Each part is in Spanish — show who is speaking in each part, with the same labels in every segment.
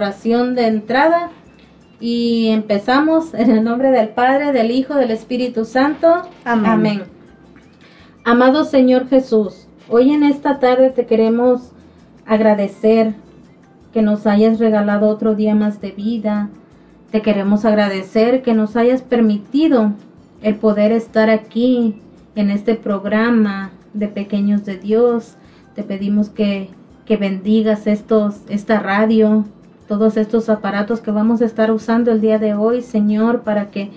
Speaker 1: oración de entrada y empezamos en el nombre del Padre, del Hijo, del Espíritu Santo. Amén. Amado Señor Jesús, hoy en esta tarde te queremos agradecer que nos hayas regalado otro día más de vida. Te queremos agradecer que nos hayas permitido el poder estar aquí en este programa de Pequeños de Dios. Te pedimos que, que bendigas estos, esta radio, todos estos aparatos que vamos a estar usando el día de hoy, Señor, para que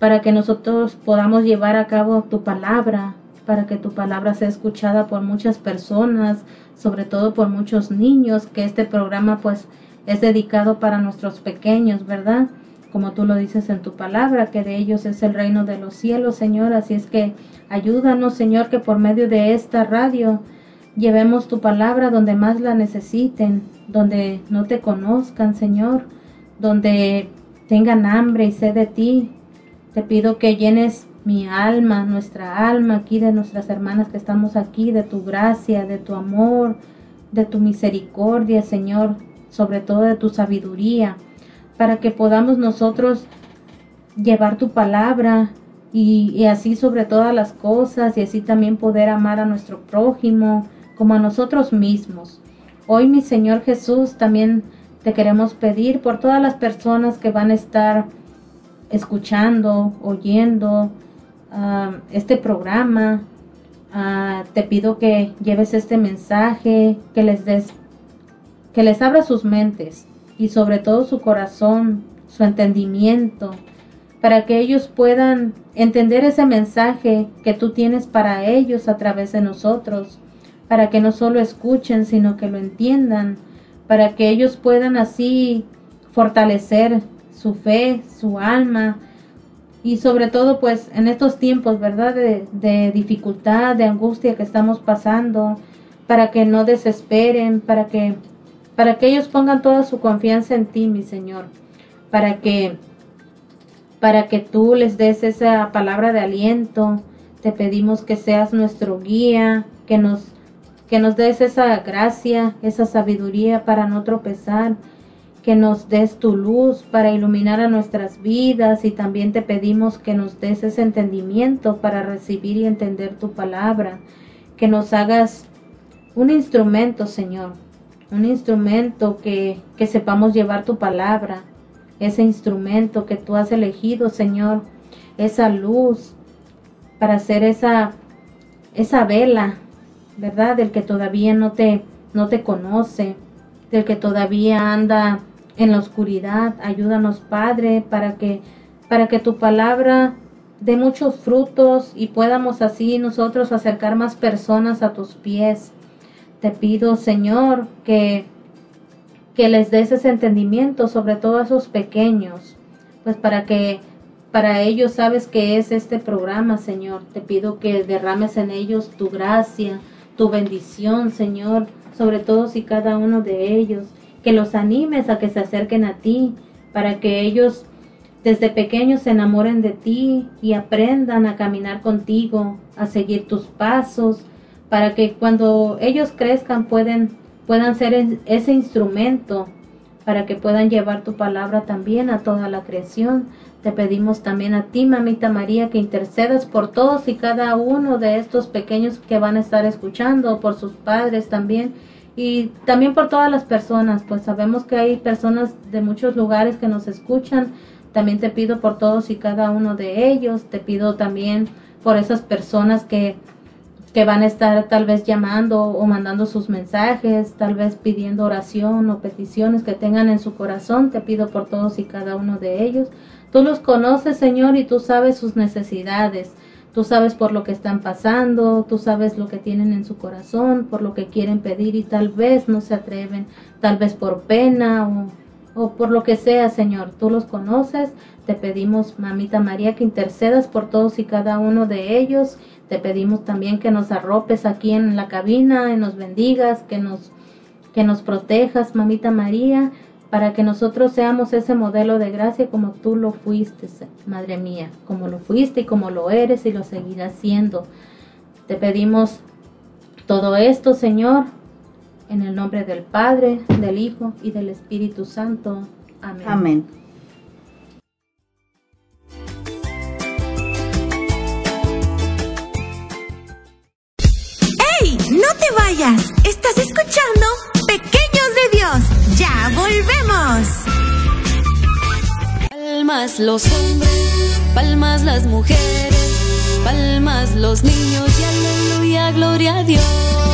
Speaker 1: para que nosotros podamos llevar a cabo tu palabra, para que tu palabra sea escuchada por muchas personas, sobre todo por muchos niños, que este programa pues es dedicado para nuestros pequeños, ¿verdad? Como tú lo dices en tu palabra, que de ellos es el reino de los cielos, Señor. Así es que ayúdanos, Señor, que por medio de esta radio llevemos tu palabra donde más la necesiten, donde no te conozcan, Señor, donde tengan hambre y sed de ti. Te pido que llenes mi alma, nuestra alma aquí de nuestras hermanas que estamos aquí, de tu gracia, de tu amor, de tu misericordia, Señor, sobre todo de tu sabiduría, para que podamos nosotros llevar tu palabra y, y, así sobre todas las cosas y así también poder amar a nuestro prójimo como a nosotros mismos. Hoy, mi Señor Jesús, también te queremos pedir por todas las personas que van a estar escuchando, oyendo uh, este programa. Uh, te pido que lleves este mensaje, que les des, que les abra sus mentes y sobre todo su corazón, su entendimiento, para que ellos puedan entender ese mensaje que tú tienes para ellos a través de nosotros para que no solo escuchen, sino que lo entiendan, para que ellos puedan así fortalecer su fe, su alma, y sobre todo pues en estos tiempos, ¿verdad? De, de, dificultad, de angustia que estamos pasando, para que no desesperen, para que, para que ellos pongan toda su confianza en ti, mi Señor, para que, para que tú les des esa palabra de aliento, te pedimos que seas nuestro guía, que nos que nos des esa gracia, esa sabiduría para no tropezar, que nos des tu luz para iluminar a nuestras vidas y también te pedimos que nos des ese entendimiento para recibir y entender tu palabra, que nos hagas un instrumento, Señor, un instrumento que, que sepamos llevar tu palabra, ese instrumento que tú has elegido, Señor, esa luz para hacer esa, esa vela ¿verdad? Del que todavía no te, no te conoce, del que todavía anda en la oscuridad. Ayúdanos, Padre, para que, para que tu palabra dé muchos frutos y podamos así nosotros acercar más personas a tus pies. Te pido, Señor, que, que les des ese entendimiento, sobre todo a esos pequeños, pues para que para ellos sabes que es este programa, Señor. Te pido que derrames en ellos tu gracia, tu bendición, Señor, sobre todos y cada uno de ellos, que los animes a que se acerquen a ti, para que ellos desde pequeños se enamoren de ti y aprendan a caminar contigo, a seguir tus pasos, para que cuando ellos crezcan pueden, puedan ser ese instrumento para que puedan llevar tu palabra también a toda la creación. Te pedimos también a ti, mamita María, que intercedas por todos y cada uno de estos pequeños que van a estar escuchando, por sus padres también, y también por todas las personas, pues sabemos que hay personas de muchos lugares que nos escuchan. También te pido por todos y cada uno de ellos, te pido también por esas personas que que van a estar tal vez llamando o mandando sus mensajes, tal vez pidiendo oración o peticiones que tengan en su corazón. Te pido por todos y cada uno de ellos. Tú los conoces, Señor, y tú sabes sus necesidades. Tú sabes por lo que están pasando, tú sabes lo que tienen en su corazón, por lo que quieren pedir y tal vez no se atreven, tal vez por pena o, o por lo que sea, Señor. Tú los conoces. Te pedimos, Mamita María, que intercedas por todos y cada uno de ellos. Te pedimos también que nos arropes aquí en la cabina, y nos bendigas, que nos, que nos protejas, Mamita María para que nosotros seamos ese modelo de gracia como tú lo fuiste, Madre mía, como lo fuiste y como lo eres y lo seguirás siendo. Te pedimos todo esto, Señor, En el nombre del Padre, del Hijo y del Espíritu Santo. Amén.
Speaker 2: Amén.
Speaker 3: Vayas! Estás escuchando Pequeños de Dios. Ya volvemos.
Speaker 4: Palmas los hombres, palmas las mujeres, palmas los niños y aleluya, gloria a Dios.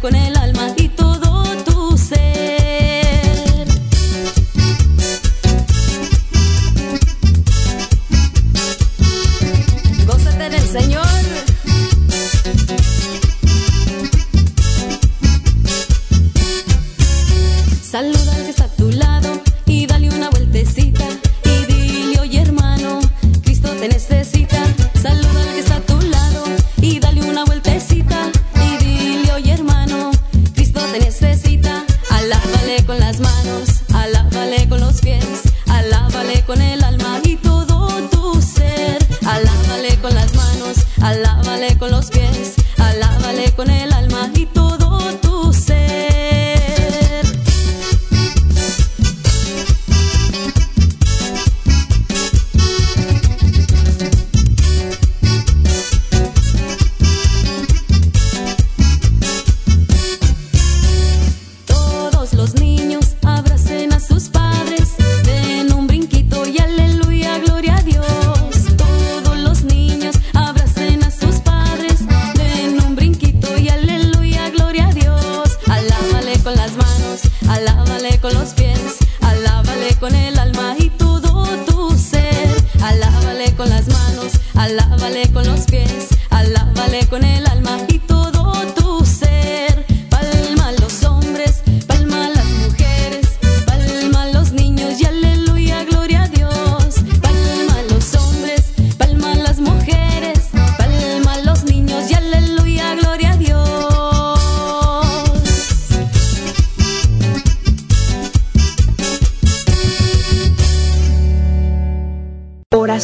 Speaker 4: Con el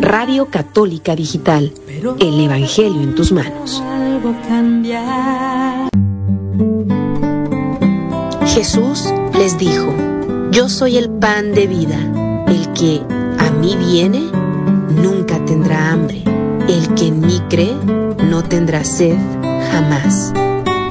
Speaker 5: Radio Católica Digital. El Evangelio en tus manos. Jesús les dijo, Yo soy el pan de vida. El que a mí viene, nunca tendrá hambre. El que en mí cree, no tendrá sed jamás.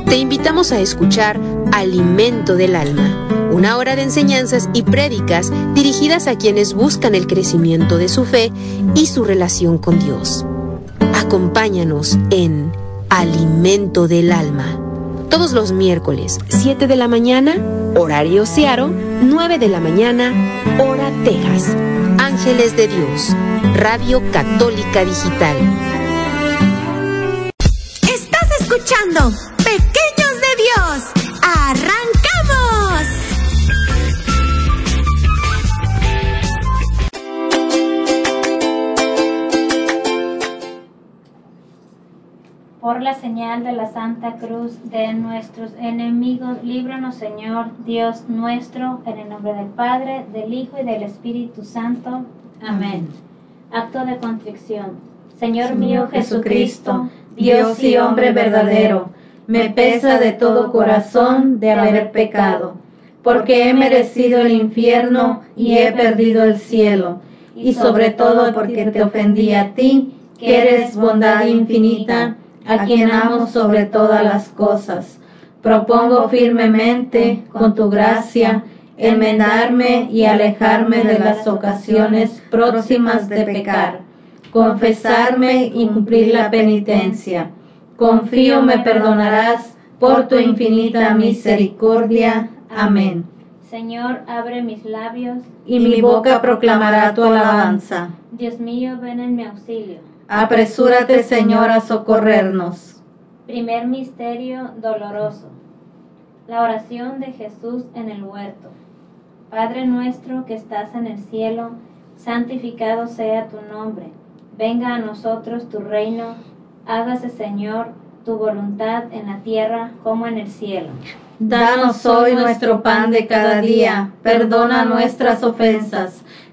Speaker 5: Te invitamos a escuchar Alimento del Alma, una hora de enseñanzas y prédicas dirigidas a quienes buscan el crecimiento de su fe y su relación con Dios. Acompáñanos en Alimento del Alma. Todos los miércoles, 7 de la mañana, horario Searo, 9 de la mañana, hora Texas. Ángeles de Dios, Radio Católica Digital.
Speaker 3: Estás escuchando
Speaker 1: señal de la Santa Cruz de nuestros enemigos, líbranos Señor Dios nuestro, en el nombre del Padre, del Hijo y del Espíritu Santo. Amén. Acto de contrición. Señor mío Jesucristo, Dios y hombre verdadero, me pesa de todo corazón de haber pecado, porque he merecido el infierno y he perdido el cielo, y sobre todo porque te ofendí a ti, que eres bondad infinita,
Speaker 6: a quien amo sobre todas las cosas. Propongo firmemente, con tu gracia, enmendarme y alejarme de las ocasiones próximas de pecar, confesarme y cumplir la penitencia. Confío me perdonarás por tu infinita misericordia. Amén.
Speaker 2: Señor, abre mis labios,
Speaker 6: Y mi boca proclamará tu alabanza.
Speaker 2: Dios mío, ven en mi auxilio.
Speaker 6: Apresúrate, Señor, a socorrernos.
Speaker 2: Primer misterio doloroso. La oración de Jesús en el huerto. Padre nuestro que estás en el cielo, santificado sea tu nombre. Venga a nosotros tu reino. Hágase, Señor, tu voluntad en la tierra como en el cielo.
Speaker 6: Danos hoy nuestro pan de cada día. Perdona nuestras ofensas,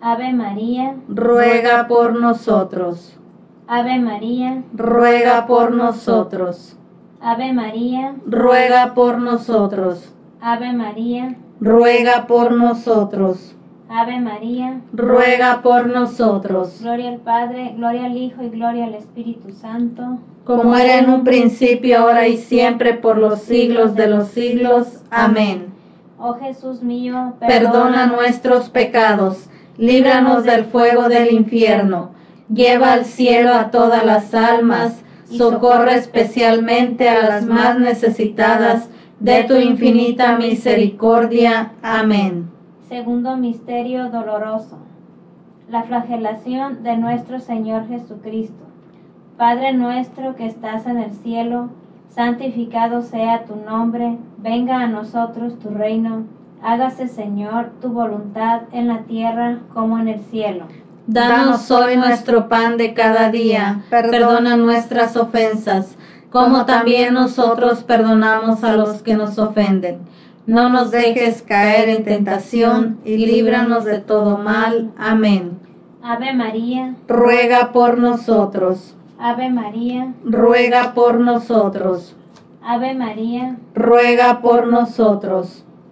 Speaker 2: Ave María,
Speaker 6: Ruega por nosotros.
Speaker 2: Ave María,
Speaker 6: Ruega por nosotros.
Speaker 2: Ave María,
Speaker 6: Ruega por nosotros.
Speaker 2: Ave María,
Speaker 6: Ruega por nosotros.
Speaker 2: Ave María.
Speaker 6: Ruega por nosotros.
Speaker 2: Gloria al Padre, gloria al Hijo y gloria al Espíritu Santo.
Speaker 6: Como era en un principio, ahora y siempre, por los siglos de los siglos. Amén.
Speaker 2: Oh Jesús mío,
Speaker 6: Perdona nuestros pecados, líbranos del fuego del infierno, lleva al cielo a todas las almas, socorre especialmente a las más necesitadas de tu infinita misericordia. Amén.
Speaker 2: Segundo misterio doloroso. La flagelación de nuestro Señor Jesucristo. Padre nuestro que estás en el cielo, santificado sea tu nombre, venga a nosotros tu reino, hágase Señor tu voluntad en la tierra como en el cielo.
Speaker 6: Danos hoy nuestro pan de cada día. Perdona nuestras ofensas, como también nosotros perdonamos a los que nos ofenden. No nos dejes caer en tentación y líbranos de todo mal. Amén.
Speaker 2: Ave María,
Speaker 6: Ruega por nosotros.
Speaker 2: Ave María,
Speaker 6: Ruega por nosotros.
Speaker 2: Ave María,
Speaker 6: Ruega por nosotros.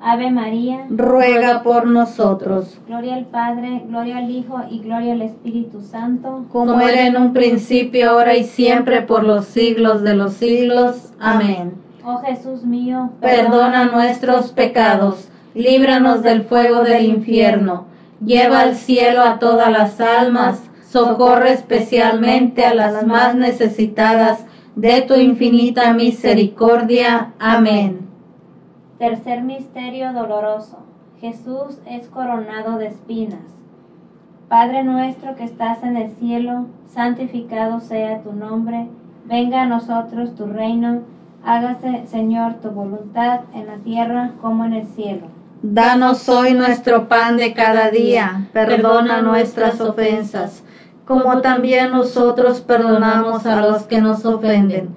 Speaker 2: Ave María.
Speaker 6: Ruega por nosotros.
Speaker 2: Gloria al Padre, gloria al Hijo y gloria al Espíritu Santo.
Speaker 6: Como era en un principio, ahora y siempre, por los siglos de los siglos. Amén.
Speaker 2: Oh Jesús mío,
Speaker 6: Perdona nuestros pecados, líbranos del fuego del infierno, lleva al cielo a todas las almas, socorre especialmente a las más necesitadas de tu infinita misericordia. Amén.
Speaker 2: Tercer misterio doloroso. Jesús es coronado de espinas. Padre nuestro que estás en el cielo, santificado sea tu nombre, venga a nosotros tu reino, hágase Señor tu voluntad en la tierra como en el cielo.
Speaker 6: Danos hoy nuestro pan de cada día, perdona nuestras ofensas, como también nosotros perdonamos a los que nos ofenden.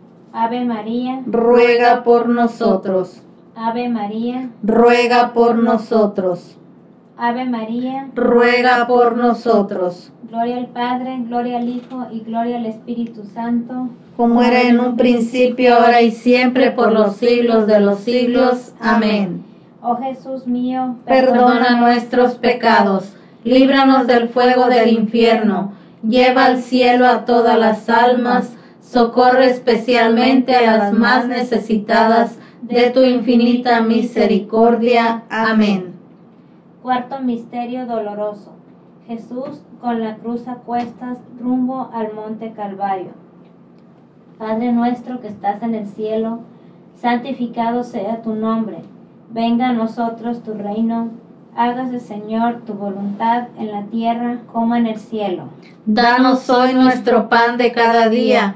Speaker 2: Ave María,
Speaker 6: Ruega por nosotros.
Speaker 2: Ave María,
Speaker 6: Ruega por nosotros.
Speaker 2: Ave María.
Speaker 6: Ruega por nosotros.
Speaker 2: Gloria al Padre, gloria al Hijo y gloria al Espíritu Santo.
Speaker 6: Como era en un principio, ahora y siempre, por los siglos de los siglos. Amén.
Speaker 2: Oh Jesús mío,
Speaker 6: Perdona nuestros pecados, líbranos del fuego del infierno, lleva al cielo a todas las almas, socorre especialmente a las más necesitadas de tu infinita misericordia. Amén.
Speaker 2: Cuarto misterio doloroso. Jesús con la cruz a cuestas rumbo al monte Calvario. Padre nuestro que estás en el cielo, santificado sea tu nombre. Venga a nosotros tu reino. Hágase, Señor, tu voluntad en la tierra como en el cielo.
Speaker 6: Danos hoy nuestro pan de cada día.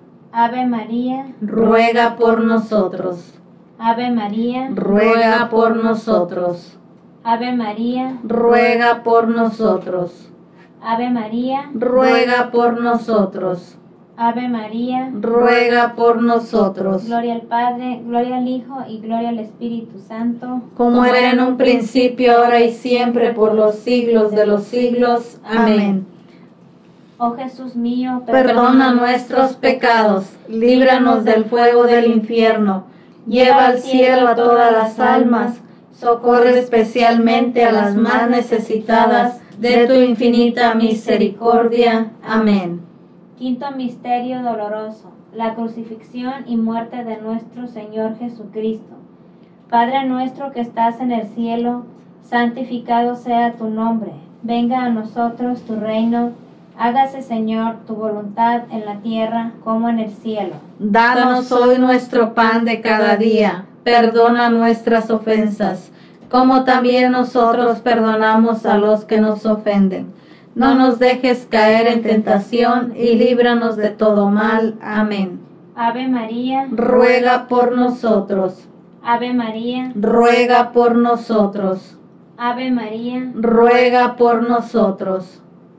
Speaker 2: Ave María,
Speaker 6: Ruega por nosotros.
Speaker 2: Ave María,
Speaker 6: Ruega por nosotros.
Speaker 2: Ave María,
Speaker 6: Ruega por nosotros.
Speaker 2: Ave María,
Speaker 6: Ruega por nosotros.
Speaker 2: Ave María.
Speaker 6: Ruega por nosotros.
Speaker 2: Gloria al Padre, gloria al Hijo y gloria al Espíritu Santo.
Speaker 6: Como era en un principio, ahora y siempre, por los siglos de los siglos. Amén.
Speaker 2: Oh Jesús mío,
Speaker 6: Perdona nuestros pecados, líbranos del fuego del infierno, lleva al cielo a todas las almas, socorre especialmente a las más necesitadas de tu infinita misericordia. Amén.
Speaker 2: Quinto misterio doloroso, la crucifixión y muerte de nuestro Señor Jesucristo. Padre nuestro que estás en el cielo, santificado sea tu nombre. Venga a nosotros tu reino. Hágase, Señor, tu voluntad en la tierra como en el cielo.
Speaker 6: Danos hoy nuestro pan de cada día. Perdona nuestras ofensas, como también nosotros perdonamos a los que nos ofenden. No nos dejes caer en tentación y líbranos de todo mal. Amén.
Speaker 2: Ave María,
Speaker 6: Ruega por nosotros.
Speaker 2: Ave María,
Speaker 6: Ruega por nosotros.
Speaker 2: Ave María,
Speaker 6: Ruega por nosotros.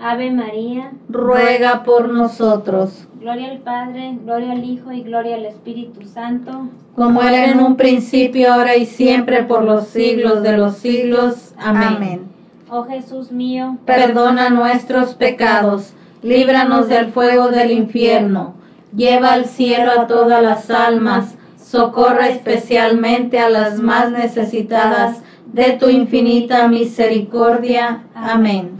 Speaker 2: Ave María.
Speaker 6: Ruega por nosotros.
Speaker 2: Gloria al Padre, gloria al Hijo y gloria al Espíritu Santo.
Speaker 6: Como era en un principio, ahora y siempre, por los siglos de los siglos. Amén.
Speaker 2: Oh Jesús mío,
Speaker 6: Perdona nuestros pecados, líbranos del fuego del infierno, lleva al cielo a todas las almas, socorre especialmente a las más necesitadas de tu infinita misericordia. Amén.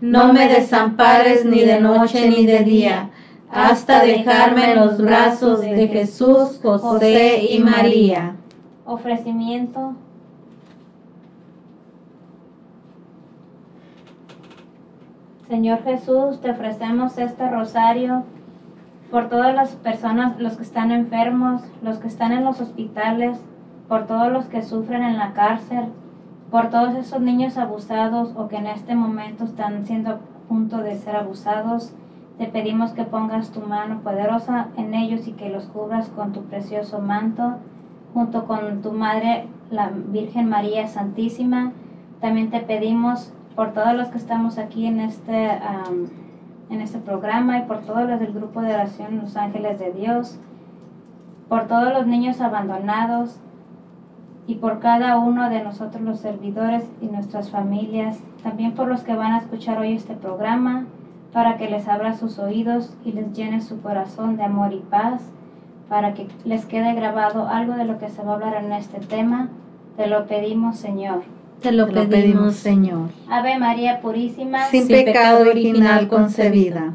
Speaker 6: no me desampares ni de noche ni de día, hasta dejarme en los brazos de Jesús, José y María.
Speaker 2: ofrecimiento. Señor Jesús, te ofrecemos este rosario por todas las personas, los que están enfermos, los que están en los hospitales, por todos los que sufren en la cárcel, por todos esos niños abusados o que en este momento están siendo a punto de ser abusados. Te pedimos que pongas tu mano poderosa en ellos y que los cubras con tu precioso manto, junto con tu Madre, la Virgen María Santísima. También te pedimos por todos los que estamos aquí en este, en este programa y por todos los del grupo de oración Los Ángeles de Dios. por todos los niños abandonados y por cada uno de nosotros los servidores y nuestras familias, también por los que van a escuchar hoy este programa, para que les abra sus oídos y les llene su corazón de amor y paz, para que les quede grabado algo de lo que se va a hablar en este tema. Te lo pedimos, Señor.
Speaker 1: Te lo,
Speaker 6: Te lo
Speaker 1: pedimos,
Speaker 6: pedimos, Señor.
Speaker 2: Ave María Purísima,
Speaker 6: Sin,
Speaker 1: Sin
Speaker 6: pecado
Speaker 1: pecado
Speaker 6: original
Speaker 1: original
Speaker 6: concebida.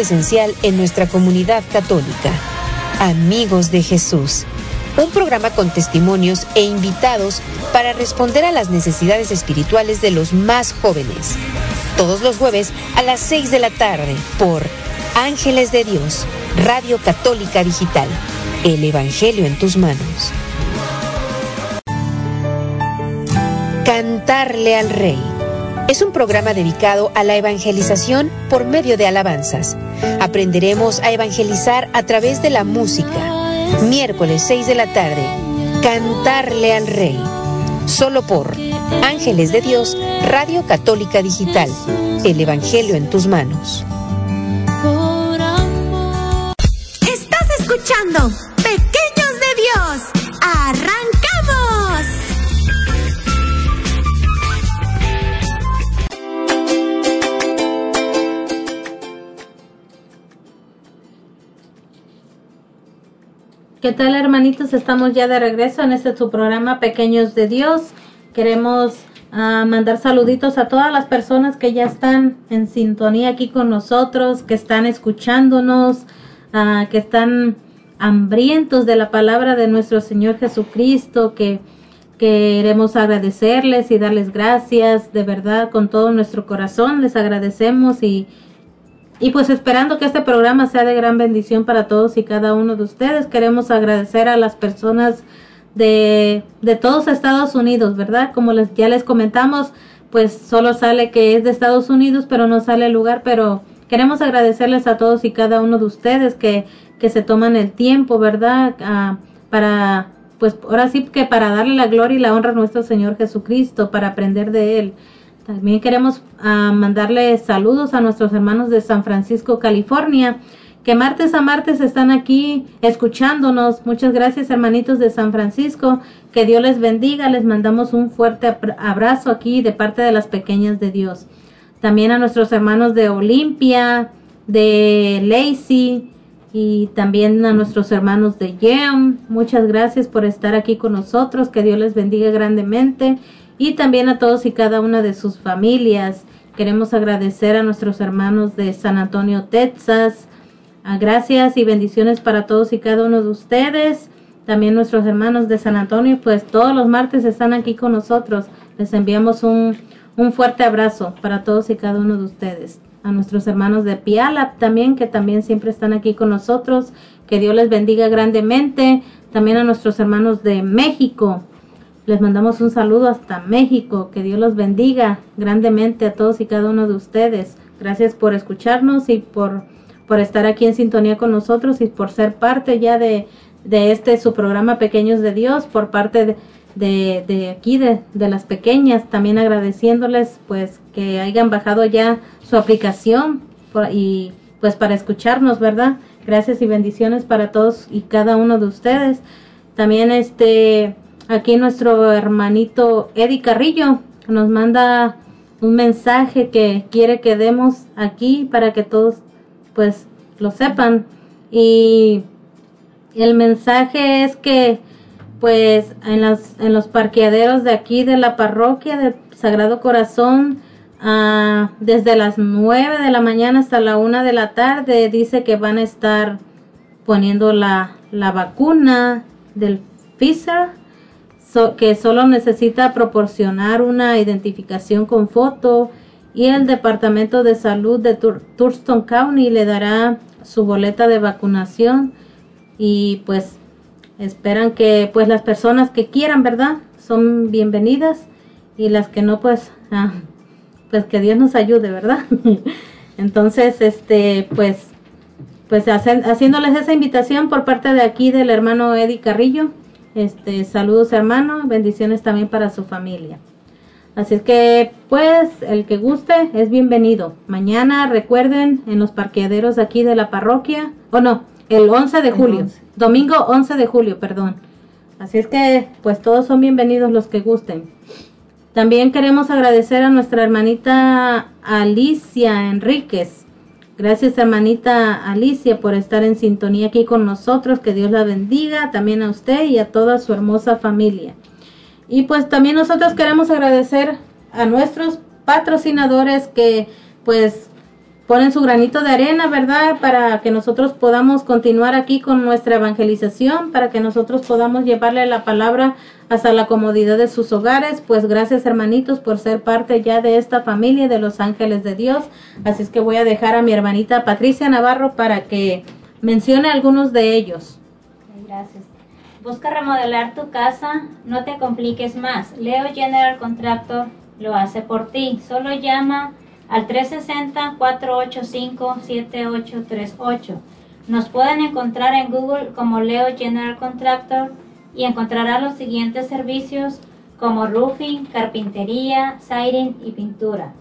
Speaker 5: esencial en nuestra comunidad católica. Amigos de Jesús, un programa con testimonios e invitados para responder a las necesidades espirituales de los más jóvenes. Todos los jueves a las 6 de la tarde por Ángeles de Dios, Radio Católica Digital. El Evangelio en tus manos. Cantarle al Rey. Es un programa dedicado a la evangelización por medio de alabanzas. Aprenderemos a evangelizar a través de la música. Miércoles 6 de la tarde. Cantarle al Rey. Solo por Ángeles de Dios, Radio Católica Digital. El Evangelio en tus manos.
Speaker 1: ¿Qué tal hermanitos? Estamos ya de regreso en este su programa Pequeños de Dios. Queremos ah, mandar saluditos a todas las personas que ya están en sintonía aquí con nosotros, que están escuchándonos, ah, que están hambrientos de la palabra de nuestro Señor Jesucristo, que queremos agradecerles y darles gracias, de verdad, con todo nuestro corazón, les agradecemos y, y pues esperando que este programa sea de gran bendición para todos y cada uno de ustedes, queremos agradecer a las personas de, de todos Estados Unidos, ¿verdad? Como les, ya les comentamos, pues solo sale que es de Estados Unidos, pero no sale el lugar, pero queremos agradecerles a todos y cada uno de ustedes que, que se toman el tiempo, ¿verdad? Ah, para pues ahora sí que para darle la gloria y la honra a nuestro Señor Jesucristo, para aprender de Él. También queremos ah, mandarle saludos a nuestros hermanos de San Francisco, California, que martes a martes están aquí escuchándonos. Muchas gracias, hermanitos de San Francisco. Que Dios les bendiga. Les mandamos un fuerte abrazo aquí de parte de las pequeñas de Dios. También a nuestros hermanos de Olimpia, de Lacey, y también a nuestros hermanos de YEM. Muchas gracias por estar aquí con nosotros. Que Dios les bendiga grandemente. Y también a todos y cada una de sus familias. Queremos agradecer a nuestros hermanos de San Antonio, Texas. gracias y bendiciones para todos y cada uno de ustedes. También nuestros hermanos de San Antonio, pues todos los martes están aquí con nosotros. Les enviamos un, un fuerte abrazo para todos y cada uno de ustedes a nuestros hermanos de Pialap también, que también siempre están aquí con nosotros. Que Dios les bendiga grandemente. También a nuestros hermanos de México. Les mandamos un saludo hasta México. Que Dios los bendiga grandemente a todos y cada uno de ustedes. Gracias por escucharnos y por, por estar aquí en sintonía con nosotros y por ser parte ya de, de este su programa Pequeños de Dios, por parte de de, aquí, de, de, las pequeñas, también agradeciéndoles pues que hayan bajado ya su aplicación y pues para escucharnos, ¿verdad? Gracias y bendiciones para todos y cada uno de ustedes. También este, aquí nuestro hermanito Eddie Carrillo nos manda un mensaje que quiere que demos aquí para que todos pues lo sepan. Y el mensaje es que pues en, las, en los parqueaderos de aquí de la parroquia del Sagrado Corazón, ah, desde las 9 de la mañana hasta la 1 de la tarde, dice que van a estar poniendo la, la vacuna del Pfizer, que solo necesita proporcionar una identificación con foto y el Departamento de Salud de Thurston County le dará su boleta de vacunación y pues esperan que pues las personas que quieran, ¿verdad? Son bienvenidas y las que no pues ah, pues que Dios nos ayude, ¿verdad? Entonces, este pues pues haciéndoles esa invitación por parte de aquí del hermano Eddie Carrillo. Este, saludos hermano, bendiciones también para su familia. Así es que, pues, el que guste es bienvenido. Mañana, recuerden, en los parqueaderos aquí de la parroquia, o no, el 11 de julio. Domingo 11 de julio, perdón. Así es que, pues todos son bienvenidos los que gusten. También queremos agradecer a nuestra hermanita Alicia Enríquez. Gracias hermanita Alicia por estar en sintonía aquí con nosotros. Que Dios la bendiga también a usted y a toda su hermosa familia. Y pues también nosotros queremos agradecer a nuestros patrocinadores que pues ponen su granito de arena, ¿verdad? Para que nosotros podamos continuar aquí con nuestra evangelización, para que nosotros podamos llevarle la palabra hasta la comodidad de sus hogares. Pues gracias hermanitos por ser parte ya de esta familia de los ángeles de Dios. Así es que voy a dejar a mi hermanita Patricia Navarro para que mencione algunos de ellos.
Speaker 2: Gracias. Busca remodelar tu casa, no te compliques más. Leo General Contractor lo hace por ti. Solo llama al 360-485-7838. Nos pueden encontrar en Google como Leo General Contractor y encontrará los siguientes servicios como roofing, carpintería, siding y pintura.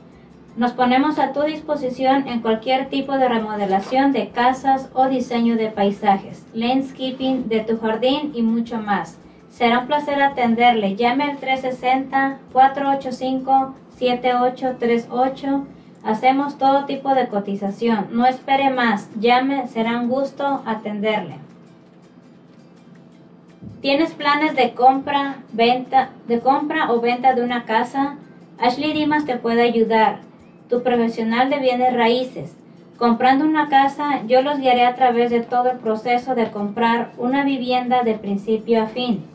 Speaker 2: Nos ponemos a tu disposición en cualquier tipo de remodelación de casas o diseño de paisajes, landscaping de tu jardín y mucho más. Será un placer atenderle. Llame al 360-485-7838 Hacemos todo tipo de cotización. No espere más. Llame, será un gusto atenderle. ¿Tienes planes de compra, venta, de compra o venta de una casa? Ashley Dimas te puede ayudar, tu profesional de bienes raíces. Comprando una casa, yo los guiaré a través de todo el proceso de comprar una vivienda de principio a fin.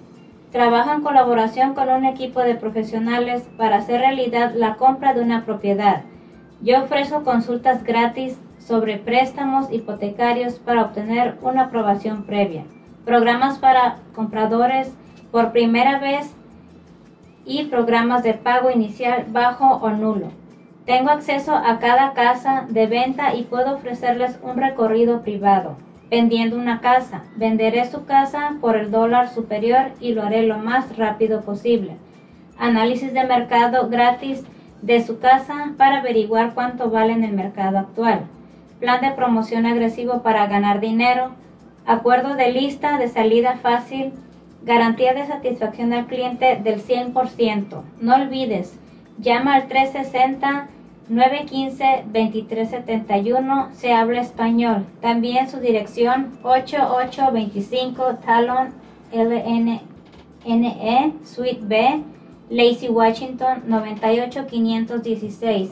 Speaker 2: Trabajo en colaboración con un equipo de profesionales para hacer realidad la compra de una propiedad. Yo ofrezco consultas gratis sobre préstamos hipotecarios para obtener una aprobación previa, programas para compradores por primera vez y programas de pago inicial bajo o nulo. Tengo acceso a cada casa de venta y puedo ofrecerles un recorrido privado. Vendiendo una casa, venderé su casa por el dólar superior y lo haré lo más rápido posible. Análisis de mercado gratis de su casa para averiguar cuánto vale en el mercado actual. Plan de promoción agresivo para ganar dinero. Acuerdo de lista de salida fácil. Garantía de satisfacción al cliente del 100%. No olvides, llama al 360-915-2371. Se habla español. También su dirección 8825 Talon LNE Suite B, Lacey, Washington 98516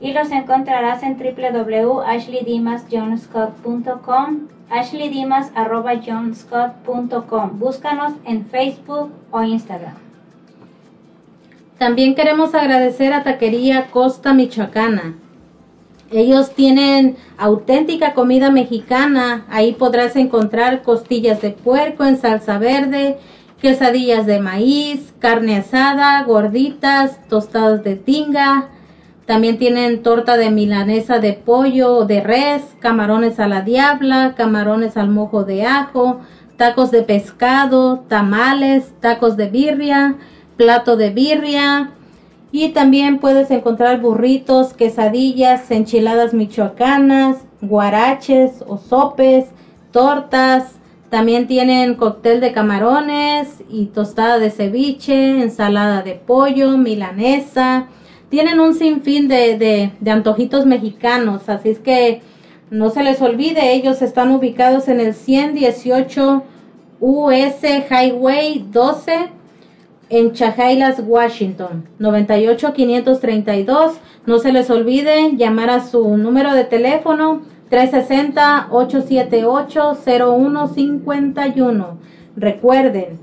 Speaker 2: y los encontrarás en www.ashleydimasjohnscott.com ashleydimas.johnscott.com Búscanos en Facebook o Instagram.
Speaker 1: También queremos agradecer a Taquería Costa Michoacana. Ellos tienen auténtica comida mexicana. Ahí podrás encontrar costillas de puerco en salsa verde, quesadillas de maíz, carne asada, gorditas, tostadas de tinga. También tienen torta de milanesa de pollo o de res, camarones a la diabla, camarones al mojo de ajo, tacos de pescado, tamales, tacos de birria, plato de birria. Y también puedes encontrar burritos, quesadillas, enchiladas michoacanas, guaraches o sopes, tortas, también tienen cóctel de camarones y tostada de ceviche, ensalada de pollo, milanesa. Tienen un sinfín de, de, de antojitos mexicanos, así es que no se les olvide, ellos están ubicados en el 118 US Highway 12 en Chahailas, Washington, 98532. No se les olvide llamar a su número de teléfono 360-878-0151. Recuerden,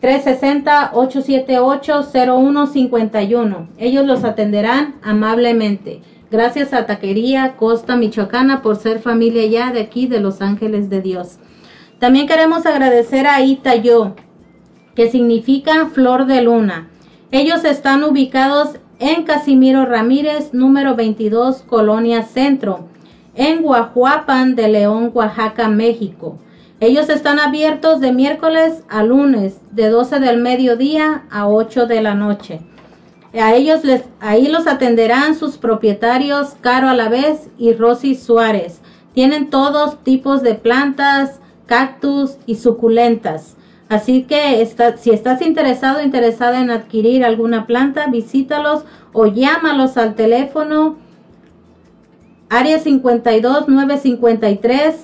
Speaker 1: 360-878-0151. Ellos los atenderán amablemente. Gracias a Taquería Costa Michoacana por ser familia ya de aquí de Los Ángeles de Dios. También queremos agradecer a Itayo, que significa flor de luna. Ellos están ubicados en Casimiro Ramírez, número 22, Colonia Centro en Guajuapan de León, Oaxaca, México. Ellos están abiertos de miércoles a lunes, de 12 del mediodía a 8 de la noche. A ellos les, ahí los atenderán sus propietarios Caro a la vez y Rosy Suárez. Tienen todos tipos de plantas, cactus y suculentas. Así que si estás interesado interesada en adquirir alguna planta, visítalos o llámalos al teléfono área 52 953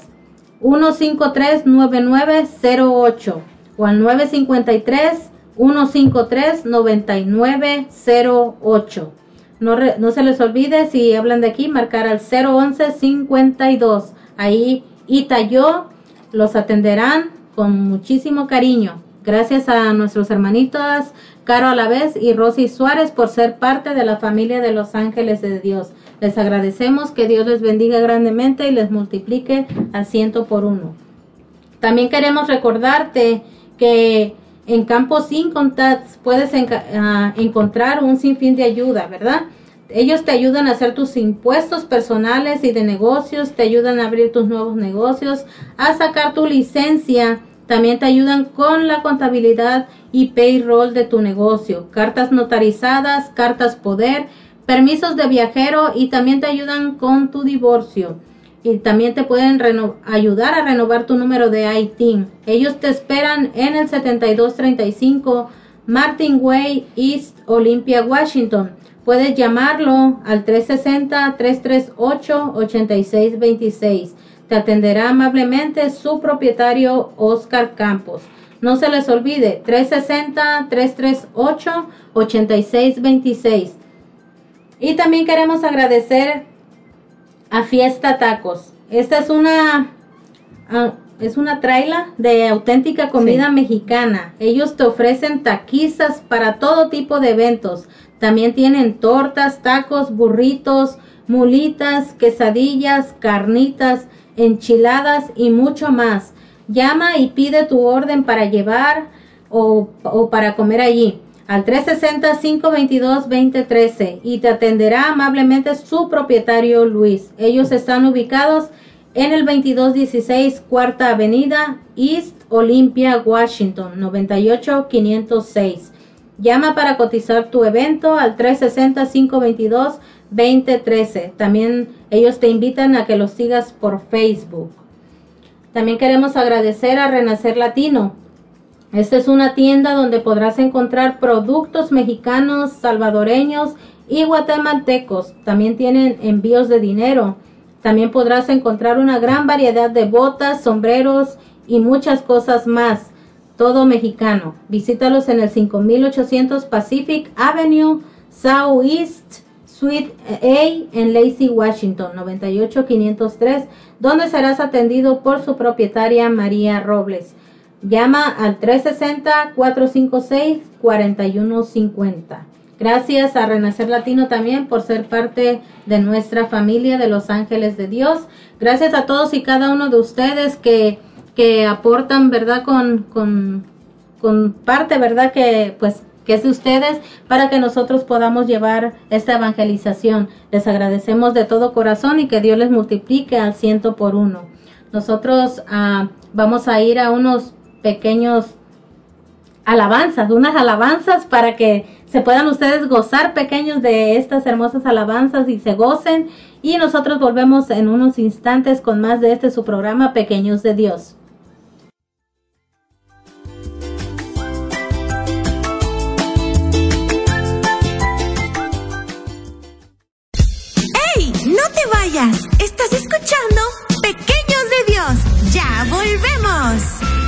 Speaker 1: 153 9908 o al 953 153 9908. No, no se les olvide si hablan de aquí marcar al 011 52. Ahí Itayo los atenderán con muchísimo cariño. Gracias a nuestros hermanitos Caro a la vez y Rosy Suárez por ser parte de la familia de los ángeles de Dios. Les agradecemos que Dios les bendiga grandemente y les multiplique al ciento por uno. También queremos recordarte que en Campos Sin Contacts puedes uh, encontrar un sinfín de ayuda, ¿verdad? Ellos te ayudan a hacer tus impuestos personales y de negocios, te ayudan a abrir tus nuevos negocios, a sacar tu licencia, también te ayudan con la contabilidad y payroll de tu negocio, cartas notarizadas, cartas poder, permisos de viajero y también te ayudan con tu divorcio. Y también te pueden ayudar a renovar tu número de ITIN. Ellos te esperan en el 7235 Martin Way, East Olympia, Washington. Puedes llamarlo al 360-338-8626. Te atenderá amablemente su propietario Oscar Campos. No se les olvide, 360-338-8626. Y también queremos agradecer a Fiesta Tacos. Esta es una ah, es una traila de auténtica comida mexicana. Ellos te ofrecen taquizas para todo tipo de eventos. También tienen tortas, tacos, burritos, mulitas, quesadillas, carnitas, enchiladas y mucho más. Llama y pide tu orden para llevar o, o para comer allí al 360-522-2013 y te atenderá amablemente su propietario Luis. Ellos están ubicados en el 2216 Cuarta Avenida, East Olympia, Washington, 98506. Llama para cotizar tu evento al 360-522-2013. También ellos te invitan a que los sigas por Facebook. También queremos agradecer a Renacer Latino. Esta es una tienda donde podrás encontrar productos mexicanos, salvadoreños y guatemaltecos. También tienen envíos de dinero. También podrás encontrar una gran variedad de botas, sombreros y muchas cosas más. Todo mexicano. Visítalos en el 5800 Pacific Avenue, Southeast Suite A en Lacey, Washington, 98503, donde serás atendido por su propietaria María Robles. Llama al 360-456-4150. Gracias a Renacer Latino también por ser parte de nuestra familia de los ángeles de Dios. Gracias a todos y cada uno de ustedes que, que aportan, ¿verdad? Con, con, con parte, ¿verdad? Que pues que es de ustedes para que nosotros podamos llevar esta evangelización. Les agradecemos de todo corazón y que Dios les multiplique al ciento por uno. Nosotros ah, vamos a ir a unos pequeños alabanzas, unas alabanzas para que se puedan ustedes gozar pequeños de estas hermosas alabanzas y se gocen. Y nosotros volvemos en unos instantes con más de este su programa Pequeños de Dios.
Speaker 3: ¡Ey! ¡No te vayas! Estás escuchando Pequeños de Dios. Ya volvemos.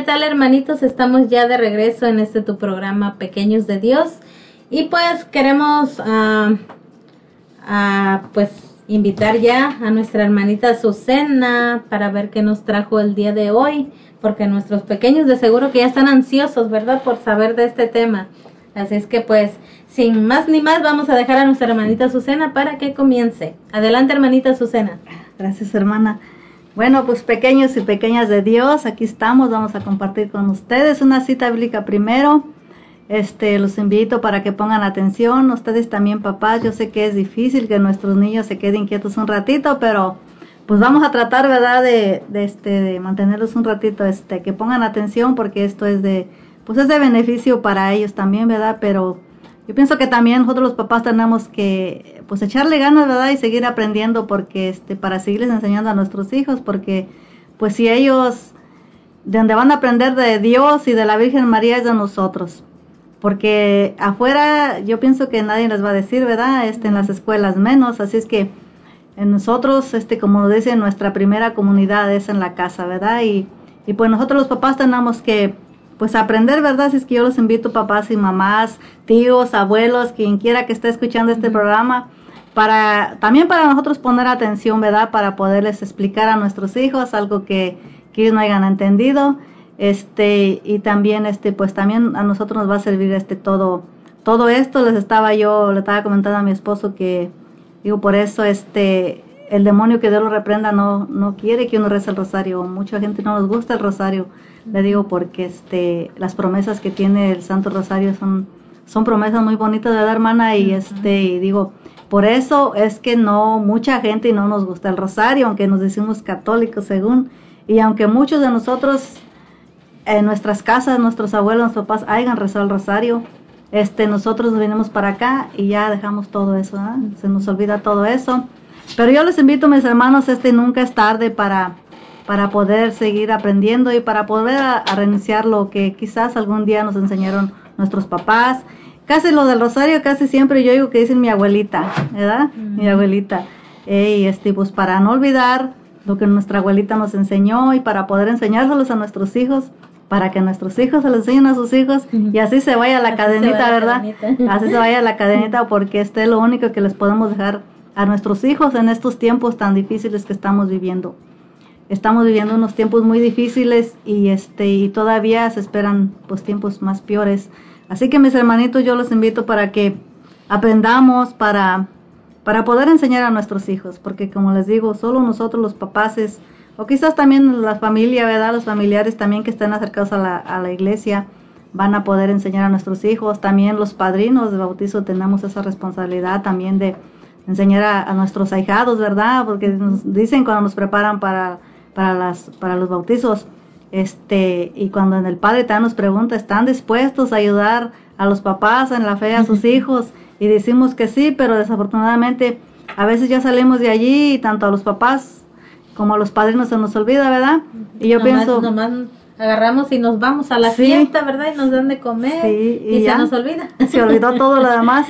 Speaker 1: ¿Qué tal hermanitos? Estamos ya de regreso en este tu programa Pequeños de Dios y pues queremos ah, ah, pues invitar ya a nuestra hermanita Azucena para ver qué nos trajo el día de hoy porque nuestros pequeños de seguro que ya están ansiosos, ¿verdad? Por saber de este tema. Así es que pues sin más ni más vamos a dejar a nuestra hermanita Azucena para que comience. Adelante hermanita Azucena.
Speaker 6: Gracias, hermana. Bueno, pues pequeños y pequeñas de Dios, aquí estamos, vamos a compartir con ustedes una cita bíblica primero. Este, los invito para que pongan atención, ustedes también papás, yo sé que es difícil que nuestros niños se queden quietos un ratito, pero pues vamos a tratar, ¿verdad?, de, de, este, de mantenerlos un ratito, este, que pongan atención porque esto es de, pues es de beneficio para ellos también, ¿verdad? Pero yo pienso que también nosotros los papás tenemos que, pues echarle ganas, ¿verdad? Y seguir aprendiendo porque, este, para seguirles enseñando a nuestros hijos, porque, pues si ellos, de donde van a aprender de Dios y de la Virgen María es de nosotros. Porque afuera yo pienso que nadie les va a decir, ¿verdad? Este, en las escuelas menos, así es que en nosotros, este, como dice, nuestra primera comunidad es en la casa, ¿verdad? Y, y pues nosotros los papás tenemos que, pues aprender, ¿verdad? Si es que yo los invito, papás y mamás, tíos, abuelos, quien quiera que esté escuchando este programa, para, también para nosotros poner atención, ¿verdad? Para poderles explicar a nuestros hijos algo que, que ellos no hayan entendido, este, y también, este, pues también a nosotros nos va a servir este todo, todo esto, les estaba yo, le estaba comentando a mi esposo que, Digo, por eso este el demonio que Dios lo reprenda no, no quiere que uno reza el rosario. Mucha gente no nos gusta el rosario, le digo, porque este las promesas que tiene el Santo Rosario son, son promesas muy bonitas, de dar hermana? Y este, y digo, por eso es que no, mucha gente no nos gusta el rosario, aunque nos decimos católicos según, y aunque muchos de nosotros en nuestras casas, nuestros abuelos, nuestros papás hayan rezado el rosario, este, nosotros venimos para acá y ya dejamos todo eso, se nos olvida todo eso. Pero yo les invito, mis hermanos, este nunca es tarde para, para poder seguir aprendiendo y para poder a, a reiniciar lo que quizás algún día nos enseñaron nuestros papás. Casi lo del rosario, casi siempre yo digo que dicen mi abuelita, ¿verdad? Mi abuelita. Y este, pues para no olvidar lo que nuestra abuelita nos enseñó y para poder enseñárselos a nuestros hijos, para que nuestros hijos se lo enseñen a sus hijos y así se vaya la
Speaker 1: Así
Speaker 6: cadenita,
Speaker 1: la
Speaker 6: ¿verdad?
Speaker 1: cadenita.
Speaker 6: Así se vaya la cadenita porque este es lo único que les podemos dejar a nuestros hijos en estos tiempos tan difíciles que estamos viviendo. Estamos viviendo unos tiempos muy difíciles y este y todavía se esperan pues tiempos más peores. Así que mis hermanitos yo los invito para que aprendamos para para poder enseñar a nuestros hijos, porque como les digo, solo nosotros los papás es, o quizás también la familia, ¿verdad? Los familiares también que estén acercados a la, a la iglesia van a poder enseñar a nuestros hijos. También los padrinos de bautizo tenemos esa responsabilidad también de enseñar a, a nuestros ahijados, ¿verdad? Porque nos dicen cuando nos preparan para, para, las, para los bautizos, este, y cuando el padre también nos pregunta, ¿están dispuestos a ayudar a los papás en la fe a sus hijos? Y decimos que sí, pero desafortunadamente a veces ya salimos de allí y tanto a los papás como a los padrinos se nos olvida, ¿verdad? Y yo
Speaker 1: Nomás-
Speaker 6: pienso,
Speaker 1: nomás agarramos y nos vamos a la
Speaker 6: Sí.
Speaker 1: fiesta, ¿verdad? Y nos dan de comer
Speaker 6: Sí, y
Speaker 1: y,
Speaker 6: ya.
Speaker 1: se nos olvida.
Speaker 6: se olvidó todo lo demás.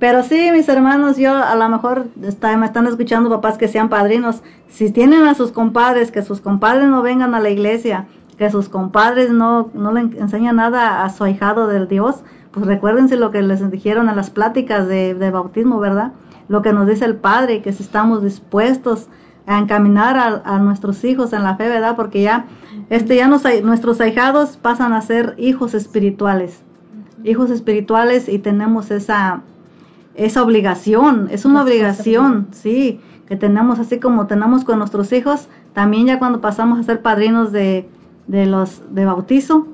Speaker 6: Pero sí, mis hermanos, yo a lo mejor está, me están escuchando papás que sean padrinos. Si tienen a sus compadres, que sus compadres no vengan a la iglesia, que sus compadres no, no le enseñan nada a su ahijado del Dios, pues recuérdense lo que les dijeron en las pláticas de, de bautismo, ¿verdad? Lo que nos dice el Padre, que si estamos dispuestos a encaminar a, a nuestros hijos en la fe, ¿verdad? Porque ya, este, ya nos, nuestros ahijados pasan a ser hijos espirituales, hijos espirituales y tenemos esa, esa obligación, es una obligación, sí, que tenemos así como tenemos con nuestros hijos, también ya cuando pasamos a ser padrinos de, de los de bautizo,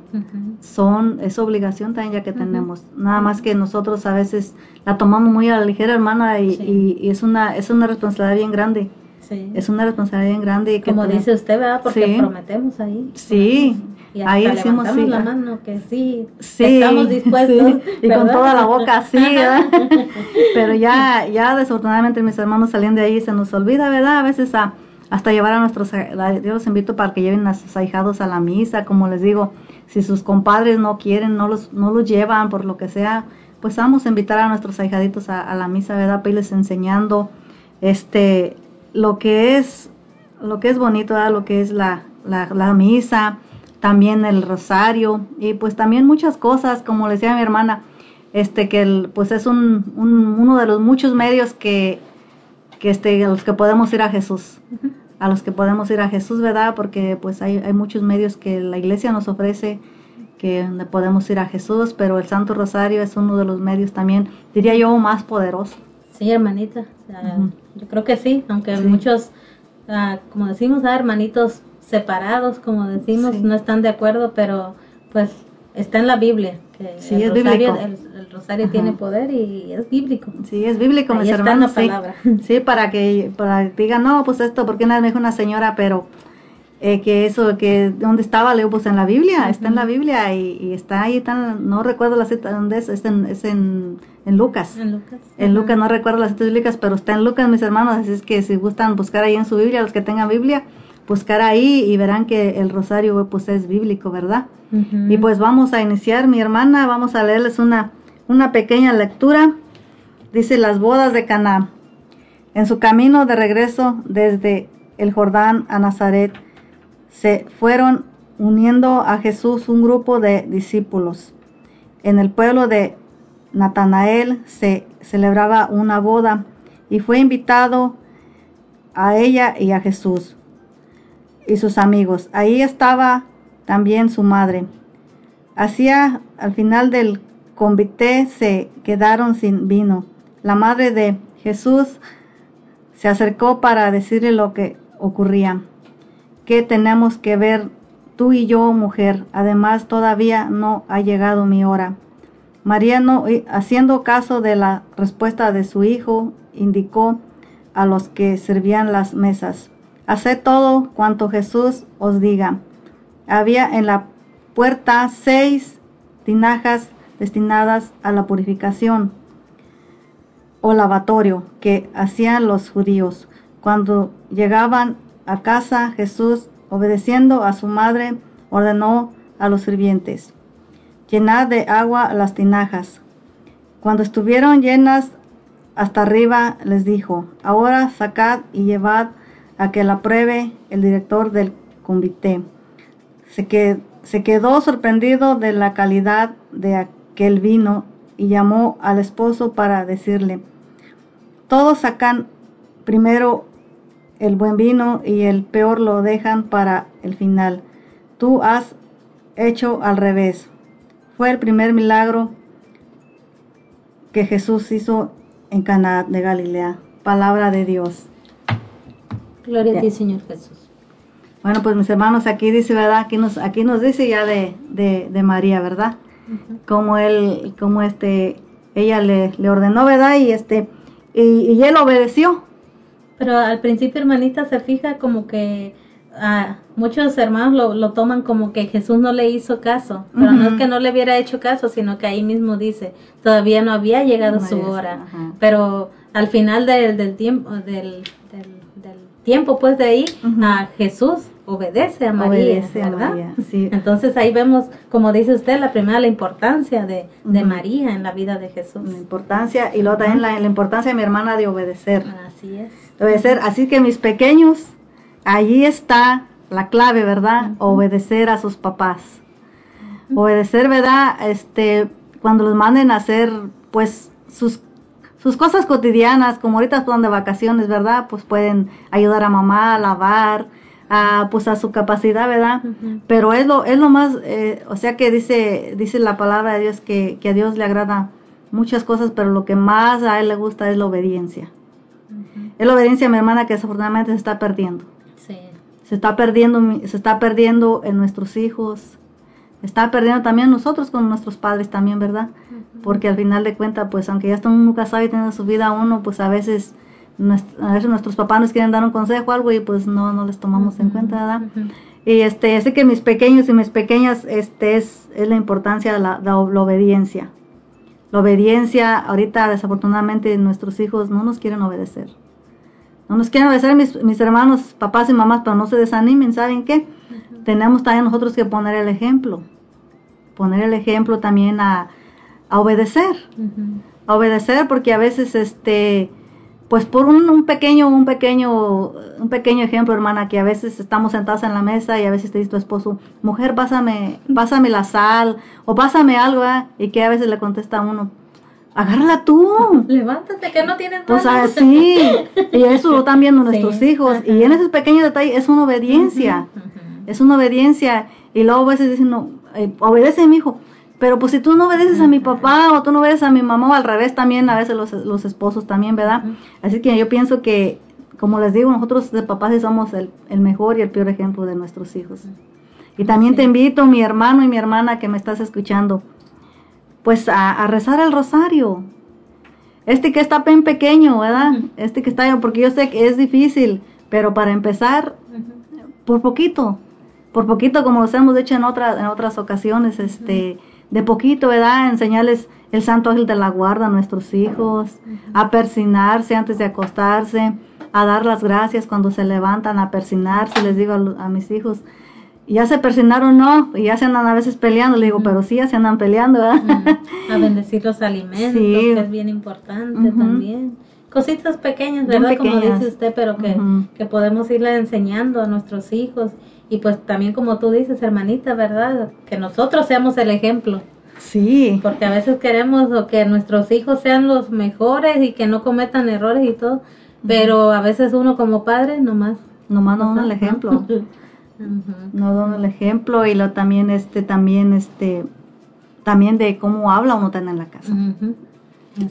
Speaker 6: son, es obligación también ya que tenemos. Nada más que nosotros a veces la tomamos muy a la ligera, hermana, y, y, es una, es una responsabilidad bien grande. Es una responsabilidad bien grande. Y
Speaker 1: que Como dice usted, ¿verdad? Porque prometemos ahí.
Speaker 6: Sí.
Speaker 1: Y ahí decimos sí. la mano que sí, estamos dispuestos.
Speaker 6: y con toda la boca sí, ¿verdad? Pero ya, ya desafortunadamente mis hermanos salen de ahí y se nos olvida, ¿verdad? A veces a, hasta llevar a nuestros, yo los invito para que lleven a sus ahijados a la misa, como les digo, si sus compadres no quieren, no los, no los llevan por lo que sea, pues vamos a invitar a nuestros ahijaditos a, la misa, ¿verdad? Para irles enseñando, este, lo que es, lo que es bonito, lo que es la, la, misa, también el rosario y pues también muchas cosas, como le decía mi hermana, este que el, pues es un, uno de los muchos medios que, que este, a los que podemos ir a Jesús, a los que podemos ir a Jesús, ¿verdad? Porque pues hay, hay muchos medios que la iglesia nos ofrece que podemos ir a Jesús, pero el Santo Rosario es uno de los medios también, diría yo, más poderoso.
Speaker 1: Sí, hermanita. Yo creo que sí, aunque muchos, ah, como decimos, ah, hermanitos separados, como decimos, no están de acuerdo, pero pues está en la Biblia. Que
Speaker 6: sí, el es rosario,
Speaker 1: El, rosario tiene poder y es bíblico.
Speaker 6: Sí, es bíblico, mis hermanos. sí. sí, para que, para que digan, no, pues esto, porque nada me dijo una señora, pero eh, que eso, que dónde estaba, leo pues en la Biblia, está en la Biblia y, está ahí, no recuerdo la cita dónde es, es en, es en, en Lucas.
Speaker 1: En Lucas.
Speaker 6: En Lucas, no recuerdo las citas bíblicas, pero está en Lucas, mis hermanos, así es que si gustan buscar ahí en su Biblia, los que tengan Biblia, buscar ahí y verán que el rosario pues es bíblico, ¿verdad? Y pues vamos a iniciar, mi hermana, vamos a leerles una, una pequeña lectura. Dice las bodas de Caná. En su camino de regreso desde el Jordán a Nazaret, se fueron uniendo a Jesús un grupo de discípulos. En el pueblo de Natanael se celebraba una boda y fue invitado a ella y a Jesús y sus amigos. Ahí estaba también su madre. Hacía al final del convite se quedaron sin vino. La madre de Jesús se acercó para decirle lo que ocurría que tenemos que ver tú y yo, mujer? Además, todavía no ha llegado mi hora. María, haciendo caso de la respuesta de su hijo, indicó a los que servían las mesas, haced todo cuanto Jesús os diga. Había en la puerta seis tinajas destinadas a la purificación o lavatorio que hacían los judíos. Cuando llegaban a casa, Jesús, obedeciendo a su madre, ordenó a los sirvientes, llenad de agua las tinajas. Cuando estuvieron llenas hasta arriba, les dijo, ahora sacad y llevad a que la pruebe el director del convite. Se, se quedó sorprendido de la calidad de aquel vino y llamó al esposo para decirle, todos sacan primero el buen vino y el peor lo dejan para el final. Tú has hecho al revés. Fue el primer milagro que Jesús hizo en Cana de Galilea. Palabra de Dios.
Speaker 1: Gloria a ti, Señor Jesús.
Speaker 6: Bueno, pues mis hermanos, aquí dice, ¿verdad? Aquí nos, aquí nos dice ya de, de, María, ¿verdad? Como él, como este, ella le, le ordenó, ¿verdad? Y este, y, y él obedeció,
Speaker 1: pero al principio, hermanita, se fija como que ah, muchos hermanos lo, lo, toman como que Jesús no le hizo caso. Pero no es que no le hubiera hecho caso, sino que ahí mismo dice, todavía no había llegado su hora. Pero al final del, del tiempo, del, del, tiempo, pues de ahí, a Jesús obedece a María, ¿verdad? sí. Entonces ahí vemos, como dice usted, la primera la importancia de, de María en la vida de Jesús.
Speaker 6: La importancia y luego también la, la, importancia de mi hermana de obedecer.
Speaker 1: Así es.
Speaker 6: Debe ser. Así que mis pequeños, allí está la clave, ¿verdad? Obedecer a sus papás. Obedecer, ¿verdad? Este, cuando los manden a hacer, pues, sus, sus cosas cotidianas, como ahorita están de vacaciones, ¿verdad? Pues pueden ayudar a mamá a lavar, a, pues a su capacidad, ¿verdad? Pero es lo, es lo más, eh, o sea que dice, dice la palabra de Dios que, que a Dios le agrada muchas cosas, pero lo que más a él le gusta es la obediencia. Es la obediencia, mi hermana, que desafortunadamente se está perdiendo.
Speaker 1: Sí.
Speaker 6: Se está perdiendo, se está perdiendo en nuestros hijos. Está perdiendo también nosotros con nuestros padres también, ¿verdad? Porque al final de cuentas, pues aunque ya uno casado y teniendo su vida uno, pues a veces, a veces nuestros papás nos quieren dar un consejo o algo y pues no, no les tomamos en cuenta, ¿verdad? Y este, así que mis pequeños y mis pequeñas, este es, es la importancia de la obediencia. La obediencia, ahorita desafortunadamente nuestros hijos no nos quieren obedecer. No nos quieren obedecer mis, mis hermanos, papás y mamás, pero no se desanimen, ¿saben qué? Tenemos también nosotros que poner el ejemplo. Poner el ejemplo también a, a obedecer. A obedecer porque a veces este pues por un, un pequeño un pequeño un pequeño ejemplo hermana que a veces estamos sentados en la mesa y a veces te dice tu esposo mujer pásame pásame la sal o pásame algo y que a veces le contesta a uno agárrala tú.
Speaker 1: Levántate, que no tienes
Speaker 6: pues
Speaker 1: manos.
Speaker 6: así y eso lo están viendo nuestros
Speaker 1: Sí,
Speaker 6: hijos
Speaker 1: ajá.
Speaker 6: y en esos pequeños detalles es una obediencia. Es una obediencia. Y luego a veces dicen no eh, obedece mi hijo pero pues si tú no obedeces a mi papá o tú no obedeces a mi mamá o al revés también a veces los, los esposos también verdad así que yo pienso que como les digo nosotros de papás sí somos el, el mejor y el peor ejemplo de nuestros hijos. Y también te invito mi hermano y mi hermana que me estás escuchando pues a, a rezar el rosario. Este que está bien pequeño, ¿verdad? Este que está, porque yo sé que es difícil, pero para empezar, por poquito, por poquito, como los hemos dicho en, otras en otras ocasiones, este, de poquito, ¿verdad? Enseñarles el santo ángel de la guarda a nuestros hijos, a persinarse antes de acostarse, a dar las gracias cuando se levantan, a persinarse, les digo a mis hijos, ya se persinaron no, y ya se andan a veces peleando, le digo, pero sí, ya se andan peleando, ¿verdad?
Speaker 1: A bendecir los alimentos,
Speaker 6: Sí.
Speaker 1: que es bien importante también. Cositas pequeñas, ¿verdad? Como dice usted, pero que, que podemos irle enseñando a nuestros hijos. Y pues también como tú dices, hermanita, ¿verdad? Que nosotros seamos el ejemplo.
Speaker 6: Sí.
Speaker 1: Porque a veces queremos que nuestros hijos sean los mejores y que no cometan errores y todo. Pero a veces uno como padre nomás.
Speaker 6: Nomás no dan el
Speaker 1: Ajá.
Speaker 6: no dan el ejemplo y lo también este también este también de cómo habla uno también en la casa.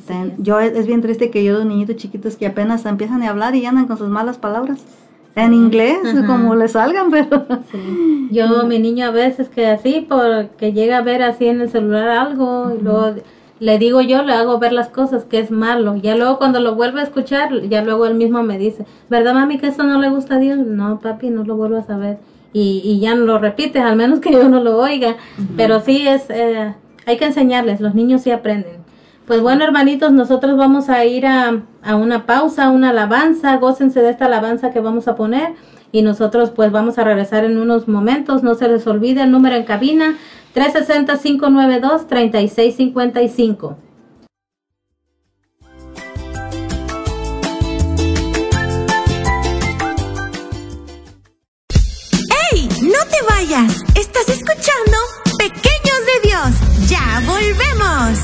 Speaker 6: Ten- yo es, es bien triste que yo los niñitos chiquitos que apenas empiezan a hablar y andan con sus malas palabras en inglés
Speaker 1: Ajá.
Speaker 6: como les salgan pero
Speaker 1: Sí. Yo, mi niño a veces que así, porque llega a ver así en el celular algo y luego le digo yo, le hago ver las cosas que es malo. Ya luego cuando lo vuelve a escuchar, ya luego él mismo me dice, ¿verdad mami que esto no le gusta a Dios? No, papi, no lo vuelvas a ver. Y, y ya no lo repites, al menos que yo no lo oiga. Pero sí es, eh, hay que enseñarles, los niños sí aprenden. Pues bueno, hermanitos, nosotros vamos a ir a, a una pausa, una alabanza. Gócense de esta alabanza que vamos a poner. Y nosotros pues vamos a regresar en unos momentos. No se les olvide el número en cabina 360-592-3655.
Speaker 3: Estás escuchando Pequeños de Dios. Ya volvemos.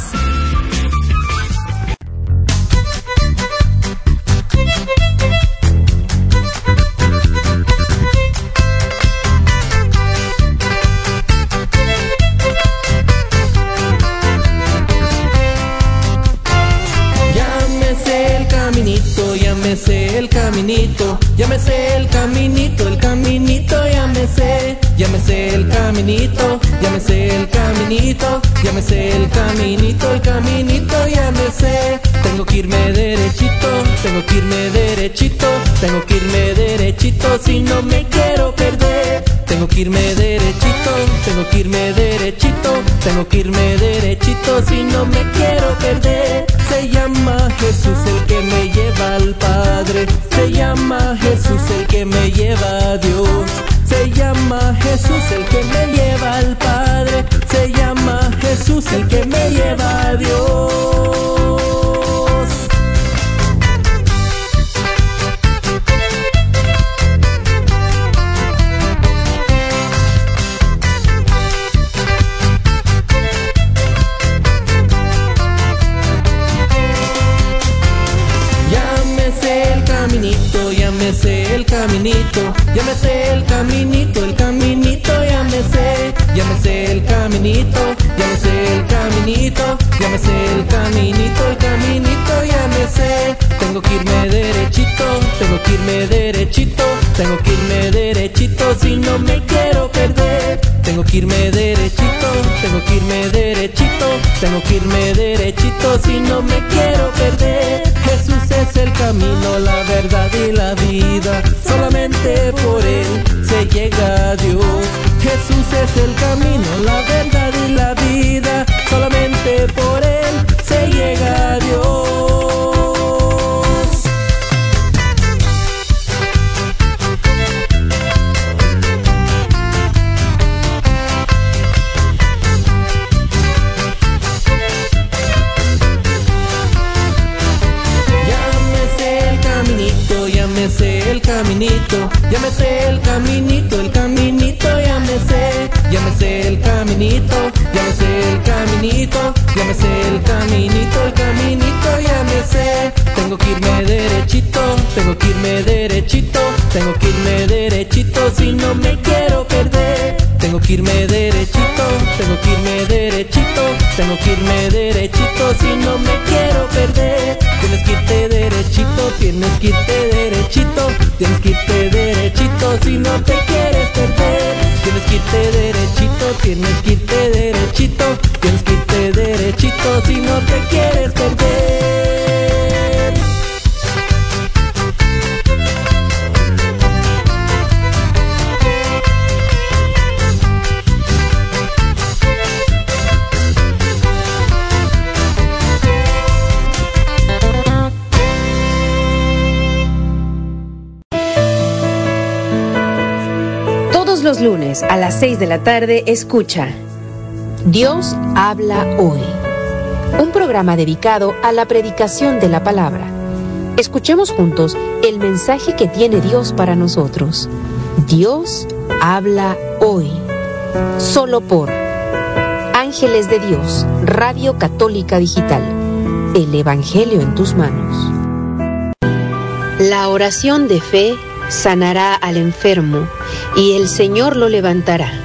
Speaker 7: Llámese el caminito, llámese el caminito, llámese el caminito, el caminito, llámese, llámese el caminito, llámese el caminito, llámese el caminito, el caminito, llámese. Tengo que irme derechito, tengo que irme derechito, tengo que irme derechito si no me quiero perder. Tengo que irme derechito, tengo que irme derechito, tengo que irme derechito si no me quiero perder. Se llama Jesús el que me lleva al Padre, se llama Jesús el que me lleva a Dios. Se llama Jesús el que me lleva al Padre. Se llama Jesús el que me lleva a Dios. Llámese el caminito, llámese el caminito el caminito ya me sé, ya me sé el caminito, ya me sé el caminito, ya me sé el caminito, el caminito ya me. Tengo que irme derechito, tengo que irme derechito, tengo que irme derechito si no me quiero perder. Tengo que irme derechito, tengo que irme derechito, tengo que irme derechito si no me quiero perder. Jesús es el camino, la verdad y la vida. Solamente por él se llega a Dios. Jesús es el camino, la verdad y la vida. Solamente por él se llega a Dios.
Speaker 5: 6 de la tarde escucha Dios habla hoy. Un programa dedicado a la predicación de la palabra. Escuchemos juntos el mensaje que tiene Dios para nosotros. Dios habla hoy. Solo por Ángeles de Dios, Radio Católica Digital. El Evangelio en tus manos. La oración de fe sanará al enfermo y el Señor lo levantará.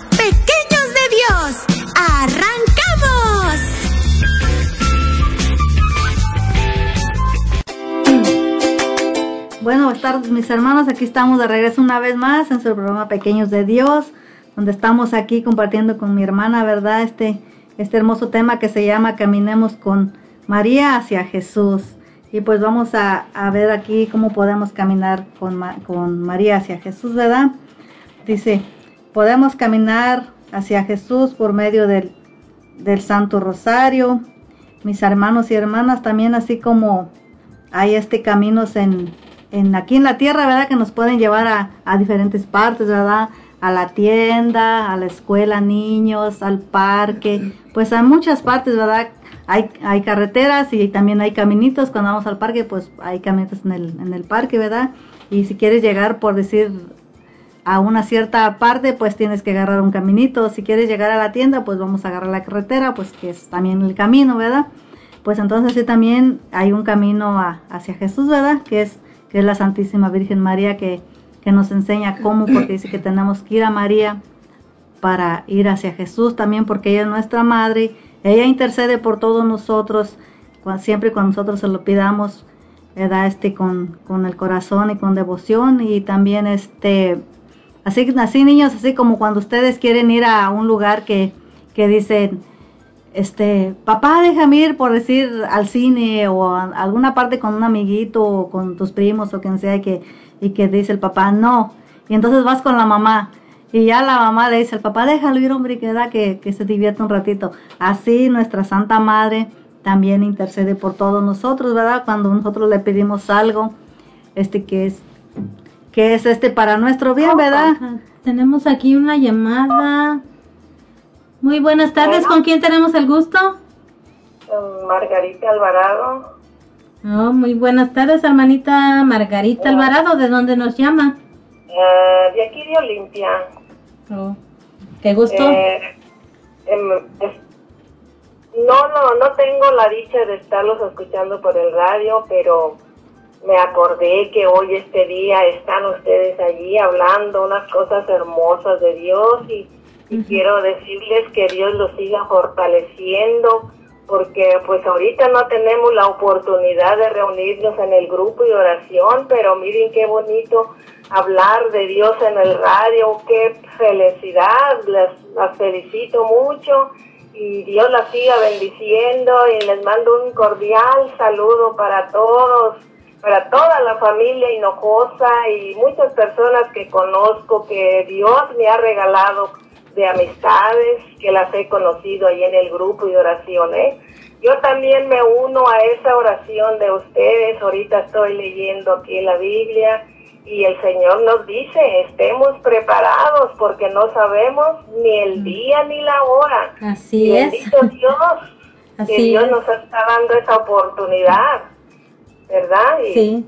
Speaker 6: tardes mis hermanos, aquí estamos de regreso una vez más en su programa Pequeños de Dios, donde estamos aquí compartiendo con mi hermana, ¿verdad? Este, este hermoso tema que se llama Caminemos con María hacia Jesús. Y pues vamos a, a ver aquí cómo podemos caminar con, con María hacia Jesús, ¿verdad? Dice, podemos caminar hacia Jesús por medio del, del Santo Rosario. Mis hermanos y hermanas también así como hay este caminos en, en aquí en la tierra, ¿verdad? Que nos pueden llevar a, a diferentes partes, ¿verdad? A la tienda, a la escuela, niños, al parque, pues a muchas partes, ¿verdad? Hay, hay carreteras y también hay caminitos. Cuando vamos al parque, pues hay caminitos en el, en el parque, ¿verdad? Y si quieres llegar, por decir, a una cierta parte, pues tienes que agarrar un caminito. Si quieres llegar a la tienda, pues vamos a agarrar la carretera, pues que es también el camino, ¿verdad? Pues entonces sí también hay un camino a- hacia Jesús, ¿verdad? Que es, que es la Santísima Virgen María que, que nos enseña cómo, porque dice que tenemos que ir a María para ir hacia Jesús también, porque ella es nuestra madre, ella intercede por todos nosotros, siempre cuando nosotros se lo pidamos, ¿verdad? Este, con, con el corazón y con devoción, y también este, así, así niños, así como cuando ustedes quieren ir a un lugar que, que dicen, este, papá, déjame ir por decir al cine o a alguna parte con un amiguito o con tus primos o quien sea y que, y que dice el papá, no. Y entonces vas con la mamá y ya la mamá le dice al papá, déjalo ir hombre que da que, que se divierta un ratito. Así nuestra Santa Madre también intercede por todos nosotros, ¿verdad? Cuando nosotros le pedimos algo, este que es que es este para nuestro bien, ¿verdad?
Speaker 1: Tenemos aquí una llamada. Muy buenas tardes, ¿con quién tenemos el gusto?
Speaker 8: Mm, Margarita Alvarado,
Speaker 1: Oh, muy buenas tardes, hermanita Margarita Alvarado, ¿de dónde nos llama?
Speaker 8: eh, de aquí de Olimpia.
Speaker 1: Oh, qué gusto.
Speaker 8: Eh, em, es- no, no, no tengo la dicha de estarlos escuchando por el radio, pero me acordé que hoy este día están ustedes allí hablando unas cosas hermosas de Dios y, y quiero decirles que Dios los siga fortaleciendo porque pues ahorita no tenemos la oportunidad de reunirnos en el grupo y oración, pero miren qué bonito hablar de Dios en el radio, qué felicidad, les, las felicito mucho y Dios las siga bendiciendo y les mando un cordial saludo para todos, para toda la familia Hinojosa y muchas personas que conozco que Dios me ha regalado de amistades que las he conocido ahí en el grupo y oración, ¿eh? Yo también me uno a esa oración de ustedes, ahorita estoy leyendo aquí la Biblia y el Señor nos dice, estemos preparados porque no sabemos ni el día ni la hora.
Speaker 1: Así
Speaker 8: Y
Speaker 1: es.
Speaker 8: Dios, que
Speaker 1: Así
Speaker 8: Dios
Speaker 1: es.
Speaker 8: nos está dando esa oportunidad, ¿verdad? Y
Speaker 1: Sí.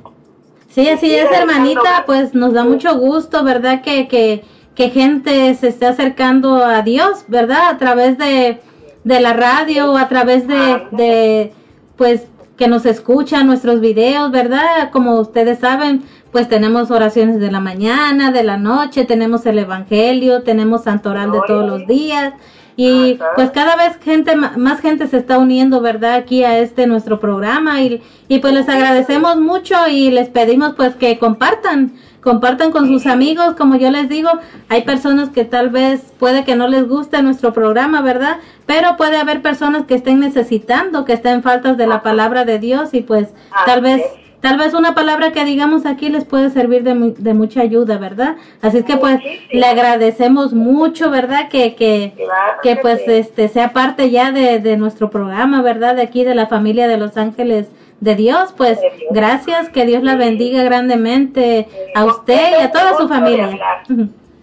Speaker 1: Sí, así
Speaker 8: Sí,
Speaker 1: es, hermanita, pues nos da mucho gusto, ¿verdad? Que, que, que gente se esté acercando a Dios, ¿verdad? A través de, de la radio, a través de, de, pues, que nos escuchan nuestros videos, ¿verdad? Como ustedes saben, pues tenemos oraciones de la mañana, de la noche, tenemos el Evangelio, tenemos Santoral de todos los días. Y pues cada vez gente más gente se está uniendo, ¿verdad? Aquí a este nuestro programa y, y pues les agradecemos mucho y les pedimos pues que compartan, compartan con sus amigos, como yo les digo, hay personas que tal vez puede que no les guste nuestro programa, ¿verdad? Pero puede haber personas que estén necesitando, que estén faltas de la palabra de Dios y pues tal
Speaker 8: Así
Speaker 1: vez. Tal vez una palabra que digamos aquí les puede servir de, de mucha ayuda, ¿verdad? Así es que pues
Speaker 8: Muchísimo.
Speaker 1: le agradecemos mucho, ¿verdad? Que, que,
Speaker 8: Claro
Speaker 1: que
Speaker 8: que
Speaker 1: pues
Speaker 8: sí.
Speaker 1: este sea parte ya de, de nuestro programa, ¿verdad? De aquí de la familia de los ángeles de Dios, pues
Speaker 8: De Dios.
Speaker 1: gracias, que Dios la bendiga grandemente a
Speaker 8: ¿Con
Speaker 1: usted
Speaker 8: quién
Speaker 1: y a toda su familia.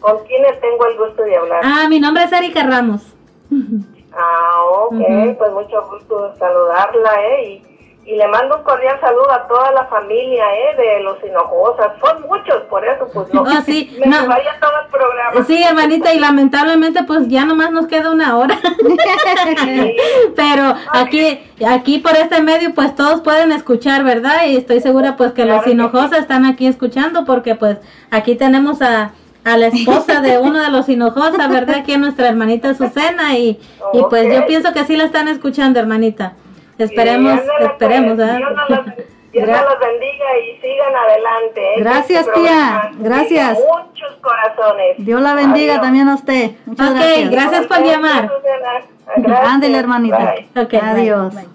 Speaker 8: ¿Con quiénes tengo el gusto de hablar?
Speaker 1: Ah, mi nombre es Erika Ramos.
Speaker 8: Ah, ok, pues mucho gusto saludarla, ¿eh? Y, y le mando un cordial saludo a toda la familia, ¿eh? De los Hinojosas. Son muchos, por eso, pues no.
Speaker 1: Ah, sí,
Speaker 8: Me
Speaker 1: no.
Speaker 8: llevaría todo el programa.
Speaker 1: Sí, hermanita, y lamentablemente pues ya nomás nos queda una hora. Pero aquí, aquí por este medio pues todos pueden escuchar, ¿verdad? Y estoy segura pues que los
Speaker 8: Claro
Speaker 1: hinojosas están aquí escuchando porque pues aquí tenemos a, a la esposa de uno de los hinojosas, ¿verdad? Aquí nuestra hermanita Azucena y, y pues yo pienso que sí la están escuchando, hermanita. Esperemos, esperemos,
Speaker 8: pues.
Speaker 1: ¿verdad?
Speaker 8: Dios nos los, Dios nos los bendiga y sigan adelante. ¿eh?
Speaker 6: Gracias,
Speaker 8: Este programa
Speaker 6: tía. Gracias.
Speaker 8: Muchos corazones.
Speaker 6: Dios la bendiga
Speaker 8: Adiós.
Speaker 6: también a usted. Muchas
Speaker 1: Ok,
Speaker 6: gracias.
Speaker 1: gracias por llamar.
Speaker 8: Gracias.
Speaker 6: Ándele, hermanita.
Speaker 8: Bye.
Speaker 1: Ok, bye,
Speaker 6: Adiós.
Speaker 1: bye.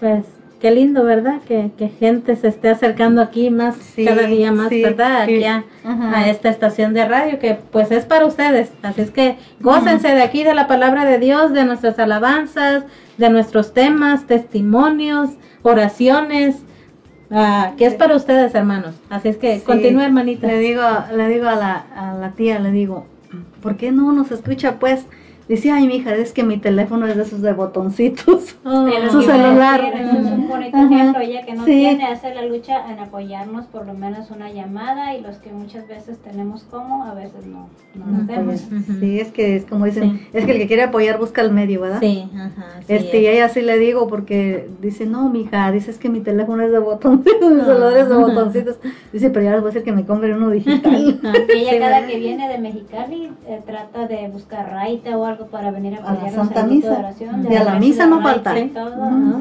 Speaker 1: Pues qué lindo, ¿verdad? Que, que gente se esté acercando aquí más,
Speaker 6: Sí,
Speaker 1: cada día más,
Speaker 6: sí,
Speaker 1: ¿verdad?
Speaker 6: sí.
Speaker 1: Aquí a, esta estación de radio que pues es para ustedes. Así es que gócense de aquí, de la palabra de Dios, de nuestras alabanzas, de nuestros temas, testimonios, oraciones, ah, que es para ustedes, hermanos. Así es que continúe, hermanita.
Speaker 6: Le digo, le digo a la, a la tía, le digo, ¿por qué no nos escucha pues? Dice, ay, mija, es que mi teléfono es de esos de botoncitos.
Speaker 1: Oh,
Speaker 2: De lo
Speaker 6: Su celular.
Speaker 2: decir, Eso es un bonito
Speaker 6: Ajá.
Speaker 2: ejemplo. Ella que no
Speaker 6: Sí.
Speaker 2: tiene, hace la lucha en apoyarnos por lo menos una llamada y los que muchas veces tenemos como, a veces no, no nos vemos.
Speaker 6: Sí, es que es como dicen,
Speaker 1: Sí.
Speaker 6: es que el que quiere apoyar busca el medio, ¿verdad?
Speaker 1: Sí, ajá. sí
Speaker 6: Este, y
Speaker 1: es.
Speaker 6: a ella sí le digo porque dice, no, mija, dice, es que mi teléfono es de botoncitos, mi celular es de
Speaker 1: Ah.
Speaker 6: botoncitos. Dice, pero ya les voy a decir que me compren uno digital.
Speaker 2: Y ella
Speaker 6: Sí,
Speaker 2: cada
Speaker 6: ¿verdad?
Speaker 2: que viene de Mexicali eh, trata de buscar raita o algo para venir a
Speaker 6: A la Santa Misa.
Speaker 2: de oración,
Speaker 6: Y a la misa no falta. se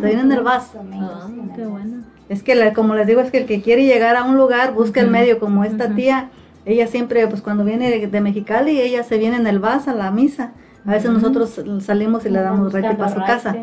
Speaker 6: vienen del vas.
Speaker 2: domingos
Speaker 1: Ah,
Speaker 2: en el
Speaker 1: qué
Speaker 2: vas.
Speaker 1: bueno.
Speaker 6: Es que, la- como les digo, es que el que quiere llegar a un lugar busca el medio, como esta tía, ella siempre, pues cuando viene de, de Mexicali, ella se viene en el bus a la misa. A veces nosotros salimos y le damos
Speaker 2: Buscando
Speaker 6: para su casa.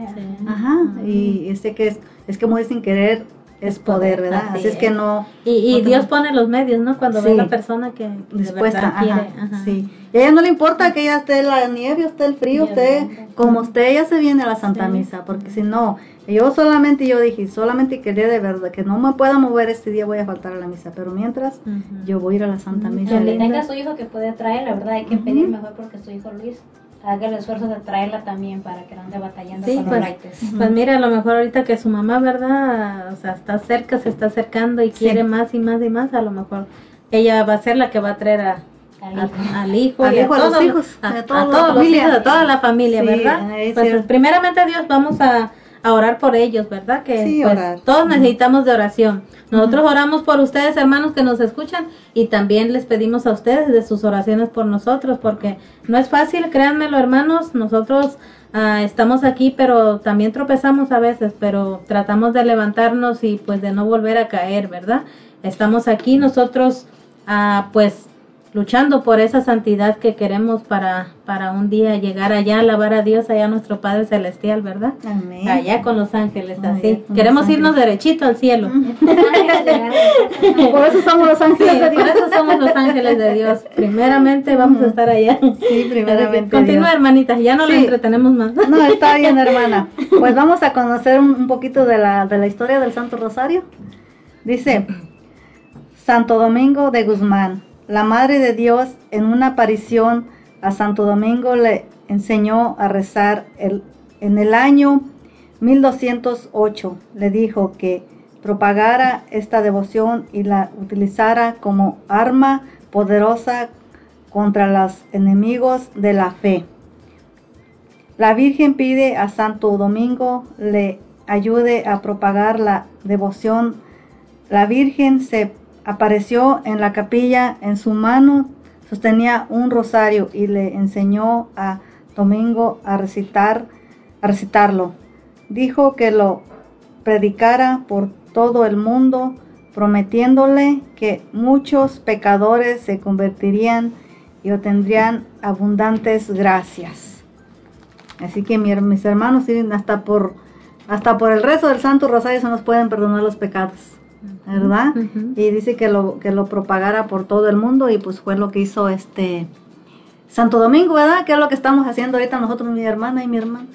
Speaker 2: ajá.
Speaker 6: Y este que es, es como dicen querer es poder, ¿verdad?
Speaker 1: Así
Speaker 6: Así es que no
Speaker 1: Y, y
Speaker 6: no
Speaker 1: Dios pone los medios, ¿no? Cuando ve
Speaker 6: Sí.
Speaker 1: la persona que de
Speaker 6: dispuesta,
Speaker 1: verdad
Speaker 6: ajá,
Speaker 1: quiere. ajá.
Speaker 6: sí. Y a ella no le importa que ella esté en la nieve, esté el frío,
Speaker 2: obviamente.
Speaker 6: como usted, ella se viene a la Santa
Speaker 1: Sí.
Speaker 6: Misa, porque si no, yo solamente, yo dije, solamente quería de verdad que no me pueda mover este día, voy a faltar a la misa. Pero mientras, yo voy a ir a la Santa Misa.
Speaker 2: Donde tenga su hijo que puede traer, la verdad hay que pedir mejor porque su hijo Luis haga el esfuerzo de traerla también para que no ande batallando
Speaker 1: Sí,
Speaker 2: con
Speaker 1: pues,
Speaker 2: los raites.
Speaker 1: pues mira, a lo mejor ahorita que su mamá, ¿verdad? O sea, está cerca, se está acercando y quiere más y más y más, a lo mejor ella va a ser la que va a traer a,
Speaker 2: Al
Speaker 1: a-
Speaker 2: hijo.
Speaker 1: al hijo,
Speaker 6: Al
Speaker 1: y
Speaker 6: hijo, a los
Speaker 1: todos
Speaker 6: hijos,
Speaker 1: a,
Speaker 6: a
Speaker 1: a todos los hijos, a toda la familia,
Speaker 6: Sí,
Speaker 1: ¿verdad? Pues, primeramente Dios, vamos a, a orar por ellos, ¿verdad? Que
Speaker 6: Sí,
Speaker 1: pues,
Speaker 6: orar.
Speaker 1: todos necesitamos de oración. Nosotros oramos por ustedes, hermanos, que nos escuchan, y también les pedimos a ustedes de sus oraciones por nosotros, porque no es fácil, créanmelo, hermanos, nosotros ah, estamos aquí, pero también tropezamos a veces, pero tratamos de levantarnos y pues de no volver a caer, ¿verdad? Estamos aquí nosotros, ah, pues luchando por esa santidad que queremos para, para un día llegar allá, alabar a Dios, allá a nuestro Padre Celestial, ¿verdad?
Speaker 6: Amén.
Speaker 1: Allá con los ángeles, así. Queremos irnos derechito al cielo.
Speaker 6: Por eso somos los
Speaker 1: Sí,
Speaker 6: ángeles de
Speaker 1: por
Speaker 6: Dios.
Speaker 1: eso somos los ángeles de Dios. Primeramente vamos a estar allá.
Speaker 6: Sí, primeramente
Speaker 1: Continúa,
Speaker 6: Dios.
Speaker 1: hermanita, ya no
Speaker 6: Sí.
Speaker 1: entretenemos más.
Speaker 6: No, está bien, hermana. Pues vamos a conocer un, un poquito de la, de la historia del Santo Rosario. Dice, Santo Domingo de Guzmán, la Madre de Dios en una aparición a Santo Domingo le enseñó a rezar en el año 1208. Le dijo que propagara esta devoción y la utilizara como arma poderosa contra los enemigos de la fe. La Virgen pide a Santo Domingo le ayude a propagar la devoción. La Virgen se apareció en la capilla, en su mano sostenía un rosario y le enseñó a Domingo a recitar, a recitarlo. Dijo que lo predicara por todo el mundo, prometiéndole que muchos pecadores se convertirían y obtendrían abundantes gracias. Así que mi- mis hermanos, hasta por hasta por el rezo del Santo Rosario se nos pueden perdonar los pecados, ¿verdad? Y dice que lo que lo propagara por todo el mundo y pues fue lo que hizo este Santo Domingo, ¿verdad? Que es lo que estamos haciendo ahorita nosotros, mi hermana y mi hermano.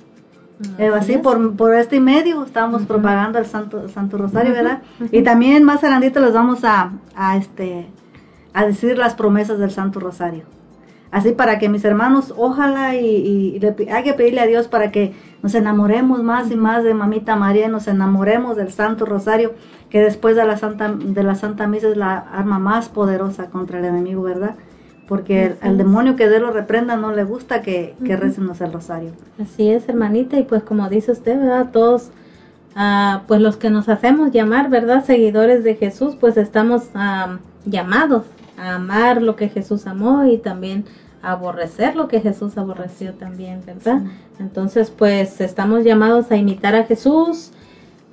Speaker 6: Eh, así
Speaker 1: es.
Speaker 6: por, por este medio estamos propagando el Santo, Santo Rosario, ¿verdad? Y también más adelantito les vamos a, a, este, a decir las promesas del Santo Rosario. Así para que mis hermanos, ojalá y, y le hay que pedirle a Dios para que nos enamoremos más y más de Mamita María, nos enamoremos del Santo Rosario, que después de la Santa, de la Santa Misa es la arma más poderosa contra el enemigo, ¿verdad? Porque el- al demonio que Dios lo reprenda no le gusta que, que recemos el Rosario.
Speaker 1: Así es, hermanita, y pues como dice usted, ¿verdad? Todos, ah, pues los que nos hacemos llamar, ¿verdad? Seguidores de Jesús, pues estamos ah, llamados a amar lo que Jesús amó y también a aborrecer lo que Jesús aborreció también, ¿verdad? Entonces, pues estamos llamados a imitar a Jesús,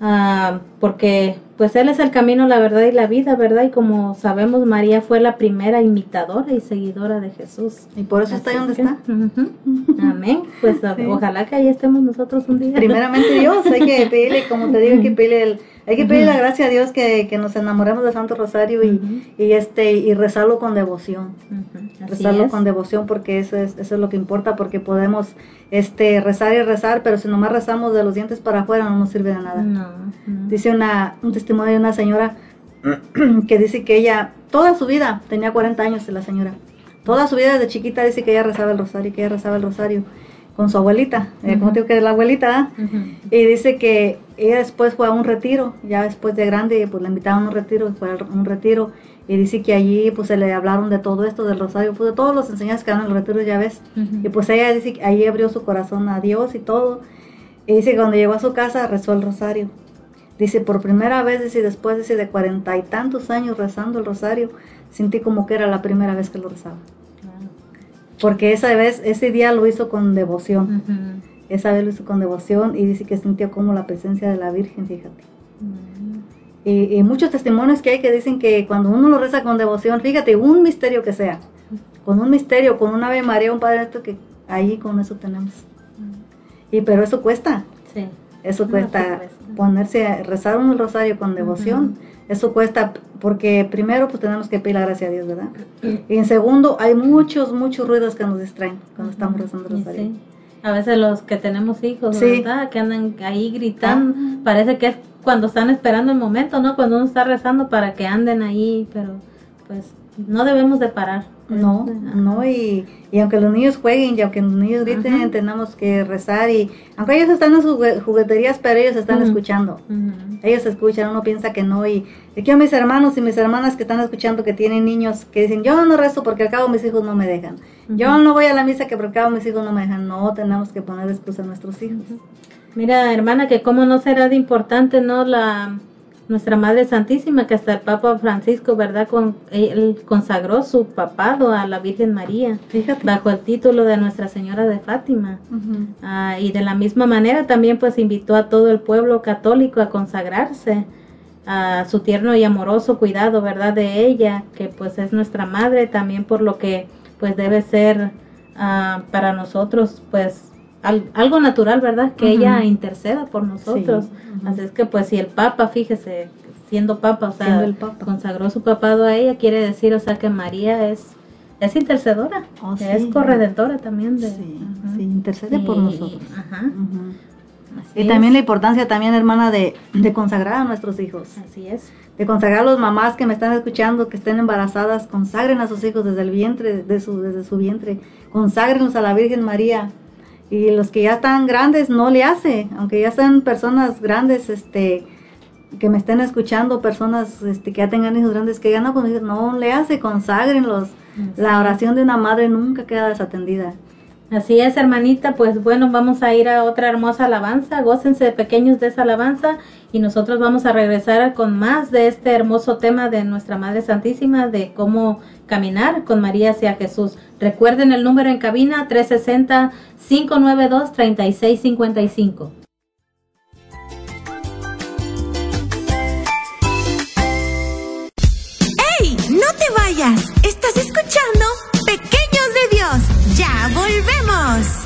Speaker 1: ah, porque pues Él es el camino, la verdad y la vida, ¿verdad? Y como sabemos, María fue la primera imitadora y seguidora de Jesús.
Speaker 6: Y por eso está donde
Speaker 1: que,
Speaker 6: está.
Speaker 1: Amén. Pues
Speaker 6: Sí.
Speaker 1: ojalá que ahí estemos nosotros un día.
Speaker 6: Primeramente Dios, hay que pedirle, como te digo, hay que pedirle, el- hay que pedirle la gracia a Dios que, que nos enamoremos del Santo Rosario y, y este y rezarlo con devoción. Rezarlo
Speaker 1: es.
Speaker 6: con devoción porque eso es, eso es lo que importa, porque podemos este rezar y rezar, pero si nomás rezamos de los dientes para afuera no nos sirve de nada.
Speaker 1: No, no.
Speaker 6: Dice una, un testimonio de una señora que dice que ella, toda su vida, tenía 40 años la señora, toda su vida desde chiquita dice que ella rezaba el rosario, que ella rezaba el rosario con su abuelita, eh, como te digo que es la abuelita, y dice que ella después fue a un retiro, ya después de grande, pues la invitaron a un retiro, fue a un retiro, y dice que allí pues se le hablaron de todo esto del rosario, pues de todos los enseñanzas que dan en el retiro, ya ves, y pues ella dice que allí abrió su corazón a Dios y todo. Y dice que cuando llegó a su casa rezó el rosario. Dice, por primera vez, dice, después dice, de cuarenta y tantos años rezando el rosario, sentí como que era la primera vez que lo rezaba. Porque esa vez, ese día lo hizo con devoción. Esa vez lo hizo con devoción y dice que sintió como la presencia de la Virgen, fíjate. Y, y muchos testimonios que hay que dicen que cuando uno lo reza con devoción, fíjate, un misterio que sea, con un misterio, con un Ave María, un Padre Nuestro, que ahí con eso tenemos. Y pero eso cuesta,
Speaker 1: Sí.
Speaker 6: eso
Speaker 1: No,
Speaker 6: cuesta
Speaker 1: cuesta.
Speaker 6: ponerse a rezar un rosario con devoción. Eso cuesta porque primero pues tenemos que pedir la gracia a Dios, ¿verdad? Y en segundo hay muchos, muchos ruidos que nos distraen cuando estamos rezando el rosario.
Speaker 1: sí. A veces los que tenemos hijos,
Speaker 6: Sí.
Speaker 1: ¿verdad? Que andan ahí gritando. Parece que es cuando están esperando el momento, ¿no? Cuando uno está rezando para que anden ahí, pero pues no debemos de parar.
Speaker 6: No, no, y, y aunque los niños jueguen y aunque los niños griten,
Speaker 1: Ajá.
Speaker 6: tenemos que rezar y aunque ellos están en sus jugue- jugueterías, pero ellos están escuchando. Ellos escuchan, uno piensa que no. Y aquí a mis hermanos y mis hermanas que están escuchando que tienen niños que dicen, yo no rezo porque al cabo mis hijos no me dejan. Yo no voy a la misa que por al cabo mis hijos no me dejan. No, tenemos que poner excusa a nuestros hijos.
Speaker 1: Mira, hermana, que cómo no será de importante, ¿no? La nuestra Madre Santísima, que hasta el Papa Francisco, ¿verdad? Con, él consagró su papado a la Virgen María
Speaker 6: Fíjate.
Speaker 1: bajo el título de Nuestra Señora de Fátima. Ah, y de la misma manera también pues invitó a todo el pueblo católico a consagrarse a su tierno y amoroso cuidado, ¿verdad? De ella, que pues es nuestra madre, también por lo que pues debe ser ah, para nosotros pues al- algo natural, ¿verdad? Que ella interceda por nosotros. Así es que pues si el Papa, fíjese, siendo Papa, o sea,
Speaker 6: Siendo el Papa.
Speaker 1: consagró su papado a ella, quiere decir, o sea, que María es, es intercedora,
Speaker 6: Oh,
Speaker 1: es
Speaker 6: sí.
Speaker 1: corredentora también de...
Speaker 6: Sí, intercede por nosotros.
Speaker 1: Ajá.
Speaker 6: Y también
Speaker 1: es.
Speaker 6: la importancia también, hermana, de, de consagrar a nuestros hijos.
Speaker 1: Así es.
Speaker 6: De consagrar a los mamás que me están escuchando, que estén embarazadas, consagren a sus hijos desde el vientre, de su, desde su vientre. Conságrenlos a la Virgen María. Y los que ya están grandes no le hace, aunque ya sean personas grandes, este, que me estén escuchando, personas este, que ya tengan hijos grandes, que ya no, pues, no le hace, conságrenlos. La oración de una madre nunca queda desatendida.
Speaker 1: Así es, hermanita. Pues bueno, vamos a ir a otra hermosa alabanza. Gócense pequeños de esa alabanza y nosotros vamos a regresar con más de este hermoso tema de nuestra Madre Santísima, de cómo caminar con María hacia Jesús. Recuerden el número en cabina 360-592-3655.
Speaker 3: ¡Ey! ¡No te vayas! Estás escuchando volvemos!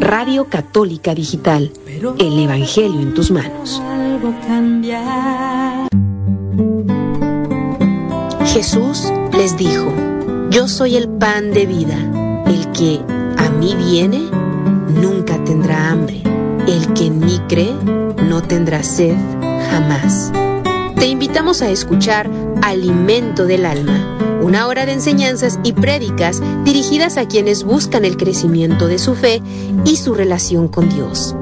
Speaker 5: Radio Católica Digital, el Evangelio en tus manos. Jesús les dijo, yo soy el pan de vida, el que a mí viene nunca tendrá hambre, el que en mí cree no tendrá sed jamás. Te invitamos a escuchar Alimento del Alma, una hora de enseñanzas y prédicas dirigidas a quienes buscan el crecimiento de su fe y su relación con Dios.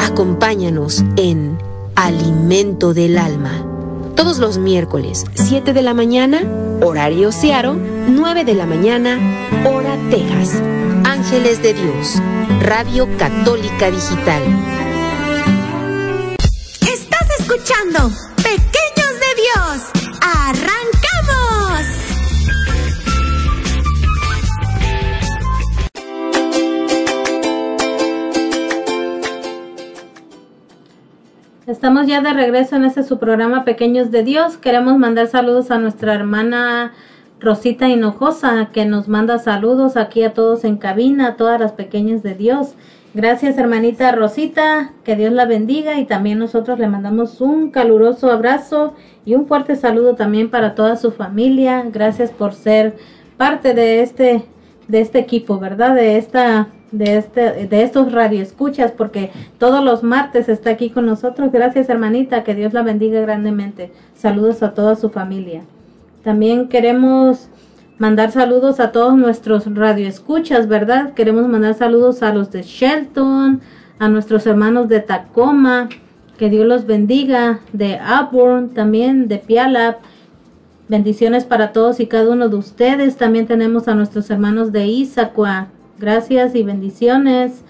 Speaker 5: Acompáñanos en Alimento del Alma, todos los miércoles, 7 de la mañana, horario Searo, 9 de la mañana, hora Texas. Ángeles de Dios, Radio Católica Digital.
Speaker 3: Estás escuchando Pequeños de Dios.
Speaker 1: Estamos ya de regreso en este su programa Pequeños de Dios. Queremos mandar saludos a nuestra hermana Rosita Hinojosa, que nos manda saludos aquí a todos en cabina, a todas las pequeñas de Dios. Gracias hermanita Rosita, que Dios la bendiga y también nosotros le mandamos un caluroso abrazo y un fuerte saludo también para toda su familia. Gracias por ser parte de este de este equipo, ¿verdad? De esta de este de estos radioescuchas porque todos los martes está aquí con nosotros. Gracias, hermanita, que Dios la bendiga grandemente. Saludos a toda su familia. También queremos mandar saludos a todos nuestros radioescuchas, ¿verdad? Queremos mandar saludos a los de Shelton, a nuestros hermanos de Tacoma, que Dios los bendiga, de Auburn, también de Pialap. Bendiciones para todos y cada uno de ustedes. También tenemos a nuestros hermanos de Issaquah. Gracias y bendiciones.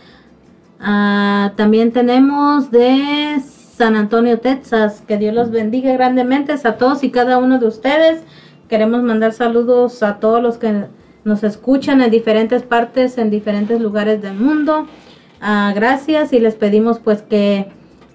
Speaker 1: Ah, también tenemos de San Antonio, Texas. Que Dios los bendiga grandemente a todos y cada uno de ustedes. Queremos mandar saludos a todos los que nos escuchan en diferentes partes, en diferentes lugares del mundo. Ah, gracias y les pedimos pues que,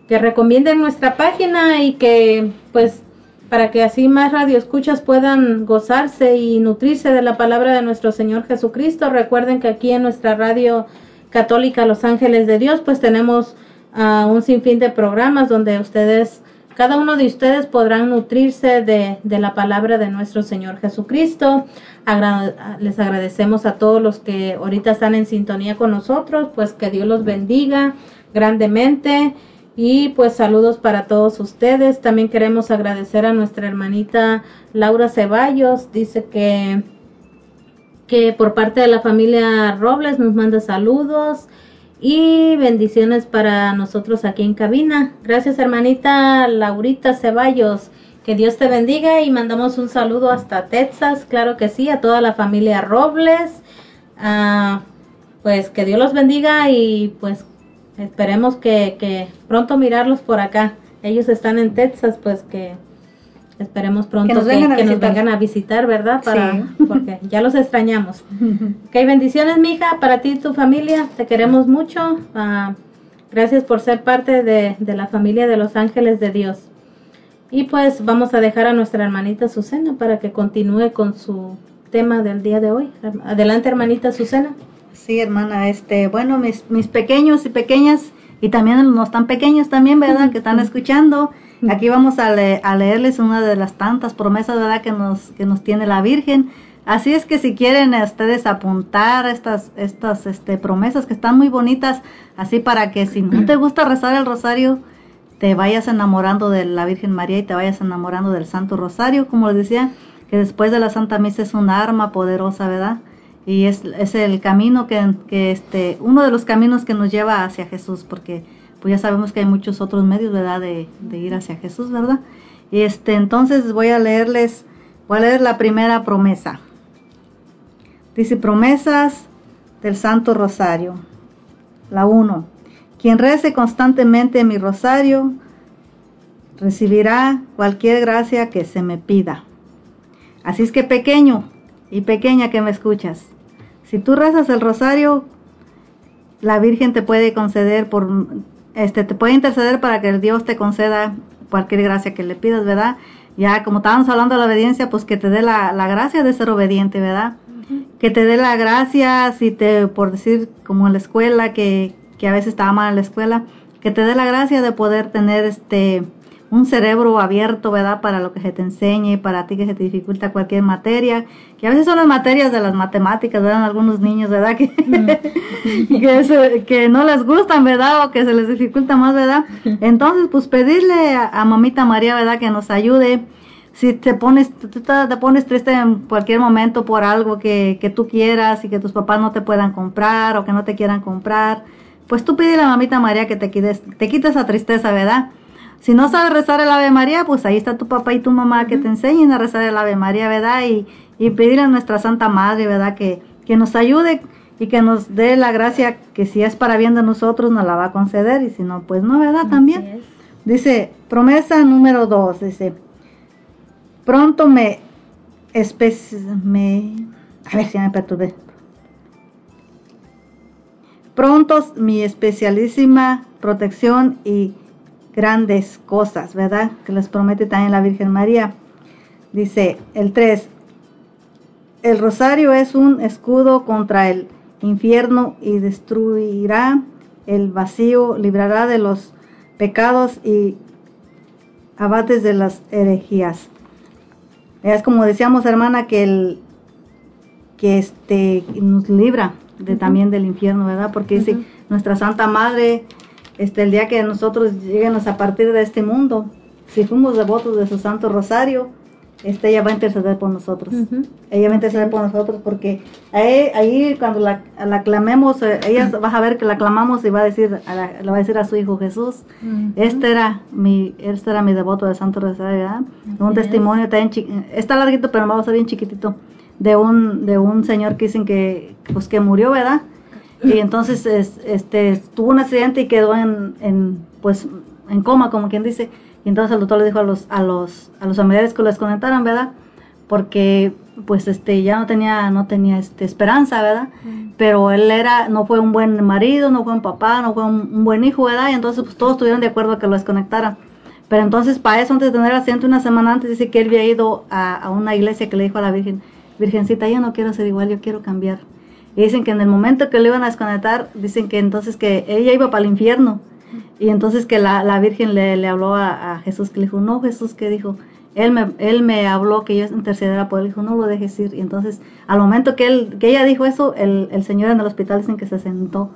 Speaker 1: que recomienden nuestra página y que pues para que así más radioescuchas puedan gozarse y nutrirse de la palabra de nuestro Señor Jesucristo. Recuerden que aquí en nuestra radio católica Los Ángeles de Dios pues tenemos ah, un sinfín de programas donde ustedes cada uno de ustedes podrán nutrirse de, la palabra de nuestro Señor Jesucristo. Les agradecemos a todos los que ahorita están en sintonía con nosotros, pues que Dios los bendiga grandemente. Y pues saludos para todos ustedes. También queremos agradecer a nuestra hermanita Laura Ceballos. Dice que, que por parte de la familia Robles nos manda saludos y bendiciones para nosotros aquí en cabina. Gracias hermanita Laurita Ceballos. Que Dios te bendiga y mandamos un saludo hasta Texas, claro que sí, a toda la familia Robles. Ah, pues que Dios los bendiga y pues esperemos que, que pronto mirarlos por acá. Ellos están en Texas, pues que esperemos pronto
Speaker 6: Que nos vengan a
Speaker 1: que nos
Speaker 6: visitar.
Speaker 1: vengan a visitar, ¿verdad? Para,
Speaker 6: Sí.
Speaker 1: Porque ya los extrañamos. Ok, bendiciones, mija, para ti y tu familia. Te queremos mucho. Ah, gracias por ser parte de, de la familia de los ángeles de Dios. Y pues vamos a dejar a nuestra hermanita Susana para que continúe con su tema del día de hoy. Adelante, hermanita Susana.
Speaker 6: Sí, hermana, este, bueno, mis, mis pequeños y pequeñas, y también los tan pequeños también, ¿verdad? Que están escuchando. Aquí vamos a, le- a leerles una de las tantas promesas, ¿verdad? Que nos, que nos tiene la Virgen. Así es que si quieren ustedes apuntar estas, estas este, promesas que están muy bonitas, así para que si no te gusta rezar el rosario, te vayas enamorando de la Virgen María y te vayas enamorando del Santo Rosario, como les decía, que después de la Santa Misa es un arma poderosa, ¿verdad? Y es, es el camino que, que este, uno de los caminos que nos lleva hacia Jesús, porque pues ya sabemos que hay muchos otros medios, ¿verdad? De, de ir hacia Jesús, ¿verdad? Y este, entonces voy a leerles, voy a leer la primera promesa. Dice promesas del Santo Rosario. La 1. Quien rece constantemente mi rosario recibirá cualquier gracia que se me pida. Así es que pequeño y pequeña que me escuchas, si tú rezas el rosario, la Virgen te puede conceder por este te puede interceder para que el Dios te conceda cualquier gracia que le pidas, ¿verdad? Ya como estábamos hablando de la obediencia, pues que te dé la, la gracia de ser obediente, ¿verdad? Que te dé la gracia, si te, por decir, como en la escuela, que, que a veces estaba mal en la escuela, que te dé la gracia de poder tener este un cerebro abierto, ¿verdad? Para lo que se te enseñe, para ti que se te dificulta cualquier materia, que a veces son las materias de las matemáticas, ¿verdad? Algunos niños, ¿verdad? Que, que, se- que no les gustan, ¿verdad? O que se les dificulta más, ¿verdad? Entonces, pues pedirle a, a mamita María, ¿verdad? Que nos ayude. Si te pones, te, te pones triste en cualquier momento por algo que, que tú quieras y que tus papás no te puedan comprar o que no te quieran comprar, pues tú pídele a mamita María que te quites, te quites esa tristeza, ¿verdad? Si no sabes rezar el Ave María, pues ahí está tu papá y tu mamá que te enseñen a rezar el Ave María, ¿verdad? Y, y pedirle a nuestra Santa Madre, ¿verdad? Que, que nos ayude y que nos dé la gracia que si es para bien de nosotros nos la va a conceder y si no, pues no, ¿verdad? También. Dice, promesa número dos, dice, pronto me, me, a ver si me perturbé. Pronto mi especialísima protección y grandes cosas, ¿verdad? Que les promete también la Virgen María. Dice el 3, el rosario es un escudo contra el infierno y destruirá el vacío, librará de los pecados y abates de las herejías. Es como decíamos, hermana, que el que este nos libra de también del infierno, ¿verdad? Porque dice nuestra Santa Madre, este el día que nosotros lleguemos a partir de este mundo, si fuimos devotos de su Santo Rosario, este ella va a interceder por nosotros. Ella va a interceder por nosotros porque ahí, ahí cuando la, la clamemos, eh, ella vas a ver que la clamamos y va a decir, a la- le va a decir a su hijo Jesús, este era mi, este era mi devoto del Santo Rosario, ¿verdad? Un testimonio está larguito, pero vamos a bien chiquitito, de un, de un señor que dicen que, pues que murió, ¿verdad? Y entonces, es- este, tuvo un accidente y quedó en, en, pues, en coma, como quien dice. Y entonces el doctor le dijo a los, a los, a los familiares que lo desconectaran, ¿verdad? Porque, pues, este, ya no tenía, no tenía, este, esperanza, ¿verdad? Pero él era, no fue un buen marido, no fue un papá, no fue un, un buen hijo, ¿verdad? Y entonces, pues, todos estuvieron de acuerdo a que lo desconectaran. Pero entonces, para eso, antes de tener el accidente, una semana antes, dice que él había ido a, a una iglesia que le dijo a la Virgen, Virgencita, yo no quiero ser igual, yo quiero cambiar. Y dicen que en el momento que lo iban a desconectar, dicen que entonces que ella iba para el infierno. Y entonces que la, la Virgen le, le habló a, a Jesús, que le dijo, no, Jesús, que dijo, él me, él me habló que yo intercediera por él, dijo, no lo dejes ir. Y entonces, al momento que, él, que ella dijo eso, el, el Señor en el hospital dicen que se sentó,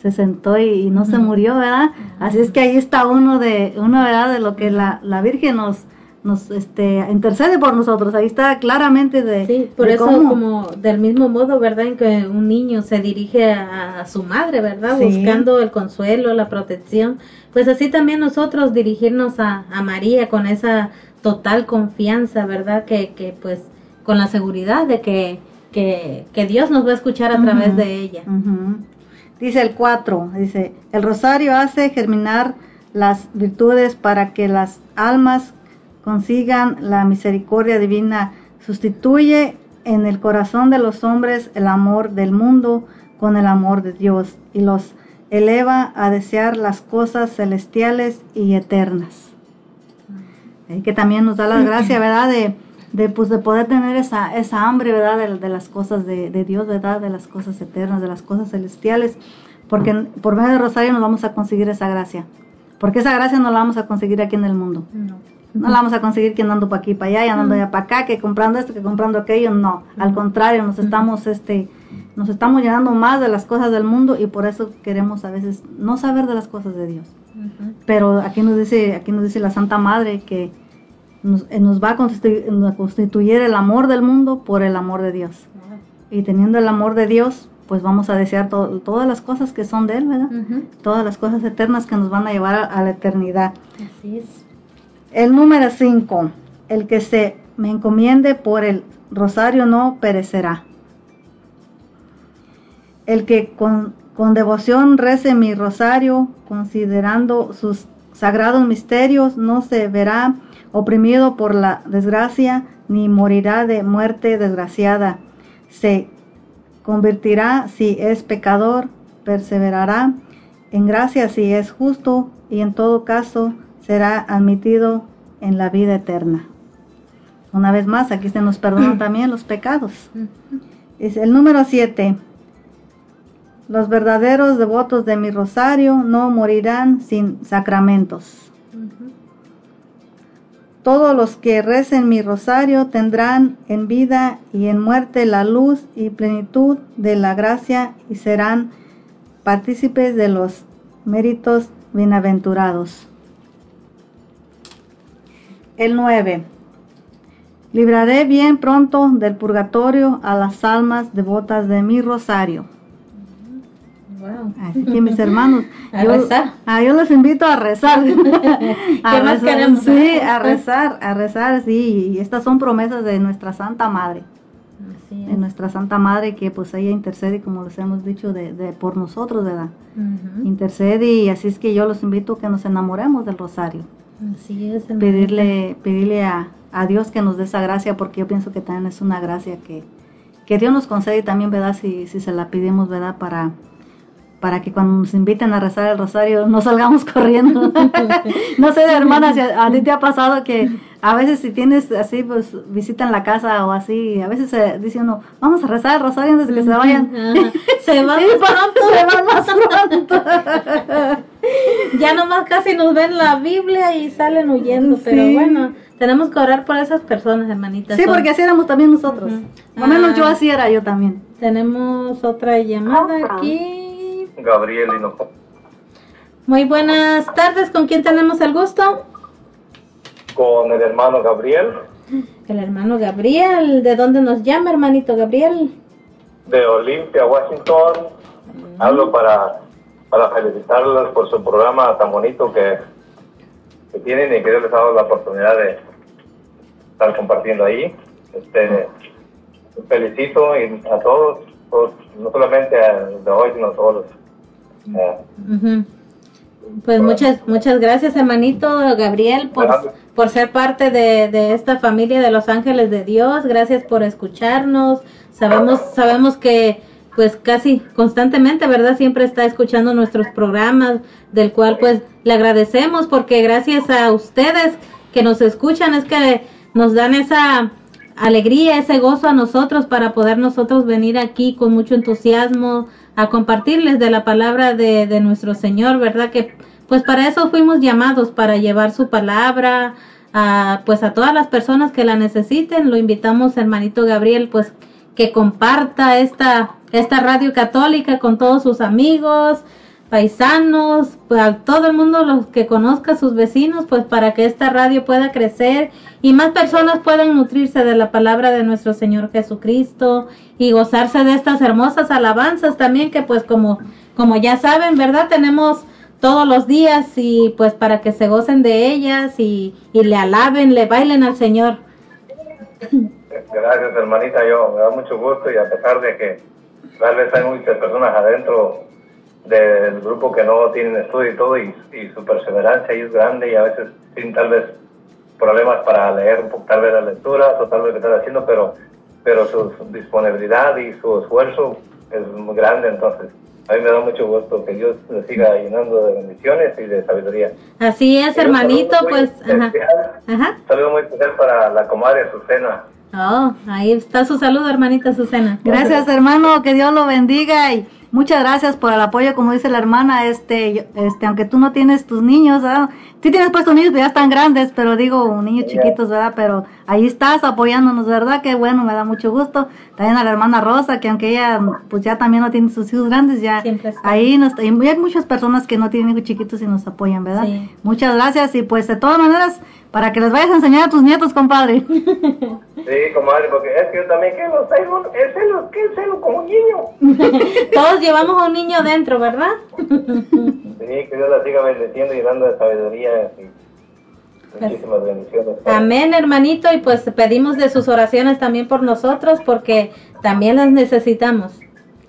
Speaker 6: se sentó y, y no se murió, ¿verdad? Así es que ahí está uno de, uno, ¿verdad? De lo que la, la Virgen nos, nos este, intercede por nosotros. Ahí está claramente de,
Speaker 1: Sí, por
Speaker 6: de
Speaker 1: eso
Speaker 6: cómo-
Speaker 1: como del mismo modo, ¿verdad? En que un niño se dirige a, a su madre, ¿verdad?
Speaker 6: Sí.
Speaker 1: Buscando el consuelo, la protección. Pues así también nosotros dirigirnos a, a María con esa total confianza, ¿verdad? Que, que pues con la seguridad de que, que, que Dios nos va a escuchar a través de ella.
Speaker 6: Dice el 4, dice, el rosario hace germinar las virtudes para que las almas consigan la misericordia divina, sustituye en el corazón de los hombres el amor del mundo con el amor de Dios y los eleva a desear las cosas celestiales y eternas. Eh, que también nos da la gracia, ¿verdad? De, de, pues, de poder tener esa, esa hambre, ¿verdad? De, de las cosas de, de Dios, ¿verdad? De las cosas eternas, de las cosas celestiales. Porque por medio del rosario nos vamos a conseguir esa gracia. Porque esa gracia no la vamos a conseguir aquí en el mundo. No la vamos a conseguir que andando para aquí para allá y andando allá para acá, que comprando esto, que comprando aquello, no. Al contrario, nos estamos, este, nos estamos llenando más de las cosas del mundo y por eso queremos a veces no saber de las cosas de Dios. Pero aquí nos dice, aquí nos dice la Santa Madre que nos, eh, nos va a constitu- nos a constituir el amor del mundo por el amor de Dios. Y teniendo el amor de Dios, pues vamos a desear to- todas las cosas que son de Él, ¿verdad? Todas las cosas eternas que nos van a llevar a, a la eternidad.
Speaker 1: Así es.
Speaker 6: El número 5, el que se me encomiende por el rosario no perecerá. El que con, con devoción rece mi rosario, considerando sus sagrados misterios, no se verá oprimido por la desgracia, ni morirá de muerte desgraciada. Se convertirá si es pecador, perseverará en gracia si es justo y en todo caso será admitido en la vida eterna. Una vez más, aquí se nos perdonan también los pecados. Es el número 7. Los verdaderos devotos de mi rosario no morirán sin sacramentos. Todos los que recen mi rosario tendrán en vida y en muerte la luz y plenitud de la gracia y serán partícipes de los méritos bienaventurados. El 9. Libraré bien pronto del purgatorio a las almas devotas de mi rosario. Así que mis hermanos,
Speaker 1: A
Speaker 6: yo,
Speaker 1: rezar.
Speaker 6: ah, yo los invito a rezar. a
Speaker 1: ¿Qué más
Speaker 6: rezar,
Speaker 1: queremos?
Speaker 6: Sí, a rezar, a rezar, sí. Y estas son promesas de nuestra Santa Madre,
Speaker 1: Así
Speaker 6: de
Speaker 1: es.
Speaker 6: nuestra Santa Madre que pues ella intercede, como les hemos dicho, de, de por nosotros, ¿verdad? Intercede y así es que yo los invito a que nos enamoremos del rosario.
Speaker 1: Así es. hermanita.
Speaker 6: Pedirle, pedirle a, a Dios que nos dé esa gracia porque yo pienso que también es una gracia que, que Dios nos concede también, ¿verdad? Si, si se la pedimos, ¿verdad? Para, para que cuando nos inviten a rezar el rosario no salgamos corriendo. no sé, hermana, si a, a ti te ha pasado que a veces si tienes así, pues visitan la casa o así, a veces se dice uno, vamos a rezar el rosario antes de que se vayan.
Speaker 1: Ajá. Se van
Speaker 6: Sí,
Speaker 1: más pronto.
Speaker 6: se van más pronto.
Speaker 1: Ya nomás casi nos ven la Biblia y salen huyendo, pero bueno, tenemos que orar por esas personas, hermanitas.
Speaker 6: sí,
Speaker 1: Son-
Speaker 6: porque así éramos también nosotros.
Speaker 1: Ujú.
Speaker 6: Al menos yo
Speaker 1: Ah.
Speaker 6: así era yo también.
Speaker 1: Tenemos otra llamada aquí.
Speaker 9: Gabriel Hinojo.
Speaker 1: Muy buenas tardes, ¿con quién tenemos el gusto?
Speaker 9: Con el hermano Gabriel
Speaker 1: El hermano Gabriel, ¿de dónde nos llama, hermanito Gabriel?
Speaker 9: de Olympia, Washington. Hablo para, para felicitarlos por su programa tan bonito que, que tienen y que Dios les ha dado la oportunidad de estar compartiendo ahí. Este, felicito y a todos, todos, no solamente a los de hoy, sino a todos los. eh.
Speaker 1: Pues muchas, muchas gracias, hermanito Gabriel, por,
Speaker 9: Gracias.
Speaker 1: por ser parte de, de esta familia de los ángeles de Dios. Gracias por escucharnos. Sabemos, sabemos que pues casi constantemente, ¿verdad? Siempre está escuchando nuestros programas, del cual pues le agradecemos porque gracias a ustedes que nos escuchan es que nos dan esa alegría, ese gozo a nosotros para poder nosotros venir aquí con mucho entusiasmo a compartirles de la palabra de, de nuestro Señor, ¿verdad? Que pues para eso fuimos llamados, para llevar su palabra a pues a todas las personas que la necesiten. Lo invitamos, hermanito Gabriel, pues que comparta esta, esta radio católica con todos sus amigos, paisanos, a todo el mundo los que conozca sus vecinos, pues para que esta radio pueda crecer y más personas puedan nutrirse de la palabra de nuestro Señor Jesucristo y gozarse de estas hermosas alabanzas también que pues como como ya saben, ¿verdad? Tenemos todos los días y pues para que se gocen de ellas y, y le alaben, le bailen al Señor.
Speaker 9: Gracias, hermanita. Yo me da mucho gusto y a pesar de que tal vez hay muchas personas adentro del grupo que no tienen estudio y todo, y, y su perseverancia ahí es grande y a veces tienen tal vez problemas para leer un poco, tal vez las lecturas o tal vez lo que están haciendo, pero, pero su, su disponibilidad y su esfuerzo es muy grande. Entonces, a mí me da mucho gusto que Dios les siga llenando de bendiciones y de sabiduría.
Speaker 1: Así es, hermanito, pues, ajá, ajá.
Speaker 9: Un saludo muy especial para la comadre Azucena.
Speaker 1: Oh, ahí está su saludo, hermanita Susana.
Speaker 6: Gracias, hermano, que Dios lo bendiga y muchas gracias por el apoyo, como dice la hermana, este, yo- este, aunque tú no tienes tus niños, ¿verdad? Sí tienes pues tus niños, pero ya están grandes, pero digo, niños chiquitos, ¿verdad? Pero ahí estás apoyándonos, ¿verdad? Que bueno, me da mucho gusto. También a la hermana Rosa, que aunque ella, pues ya también no tiene sus hijos grandes, ya
Speaker 1: Siempre está.
Speaker 6: ahí nos, y hay muchas personas que no tienen hijos chiquitos y nos apoyan, ¿verdad?
Speaker 1: Sí.
Speaker 6: Muchas gracias y pues de todas maneras, para que les vayas a enseñar a tus nietos, compadre.
Speaker 9: Sí, comadre, porque es que yo también quiero celo, el celo, ¿qué celo como un niño?
Speaker 1: Todos llevamos a un niño dentro, ¿verdad?
Speaker 9: Sí, que Dios la siga bendiciendo y dando de sabiduría y muchísimas bendiciones.
Speaker 1: Amén, hermanito, y pues pedimos de sus oraciones también por nosotros porque también las necesitamos.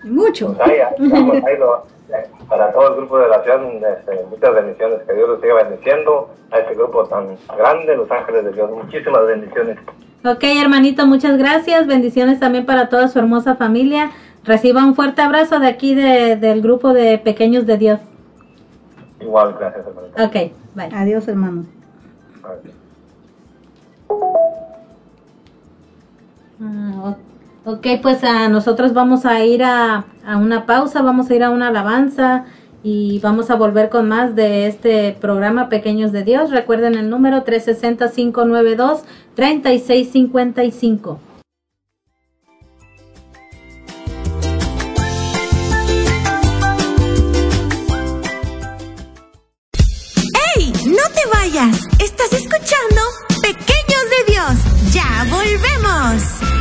Speaker 6: Mucho.
Speaker 9: Pues ahí, ahí, vamos, ahí, lo, eh, para todo el grupo de oración, este, muchas bendiciones, que Dios los siga bendiciendo a este grupo tan grande, Los Ángeles de Dios. Muchísimas bendiciones.
Speaker 1: Ok, hermanito, muchas gracias. Bendiciones también para toda su hermosa familia. Reciba un fuerte abrazo de aquí de- del grupo de Pequeños de Dios.
Speaker 9: Igual, gracias, hermanito.
Speaker 1: Ok, bye.
Speaker 6: Adiós, hermano.
Speaker 1: O- ok, pues a nosotros vamos a ir a, a una pausa, vamos a ir a una alabanza y vamos a volver con más de este programa Pequeños de Dios. Recuerden el número 360-592-3655.
Speaker 3: ¡Ey! ¡No te vayas! Estás escuchando volvemos!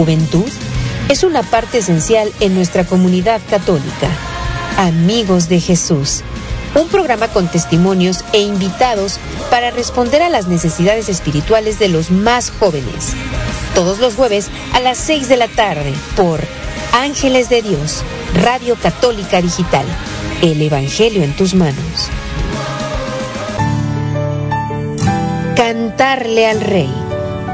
Speaker 5: Juventud es una parte esencial en nuestra comunidad católica. Amigos de Jesús, un programa con testimonios e invitados para responder a las necesidades espirituales de los más jóvenes. Todos los jueves a las 6 de la tarde por Ángeles de Dios, Radio Católica Digital. El Evangelio en tus manos. Cantarle al Rey.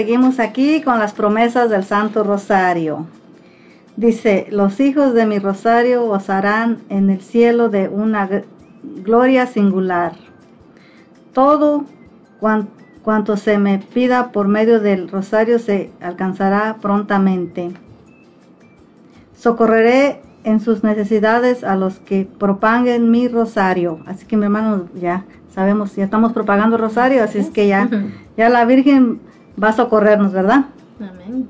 Speaker 6: Seguimos aquí con las promesas del Santo Rosario. Dice, los hijos de mi rosario gozarán en el cielo de una gl- gloria singular. Todo cuan- cuanto se me pida por medio del rosario se alcanzará prontamente. Socorreré en sus necesidades a los que propaguen mi rosario. Así que mi hermano, ya sabemos, ya estamos propagando rosario, así es que ya, ya la Virgen va a socorrernos, ¿verdad?
Speaker 1: Amén.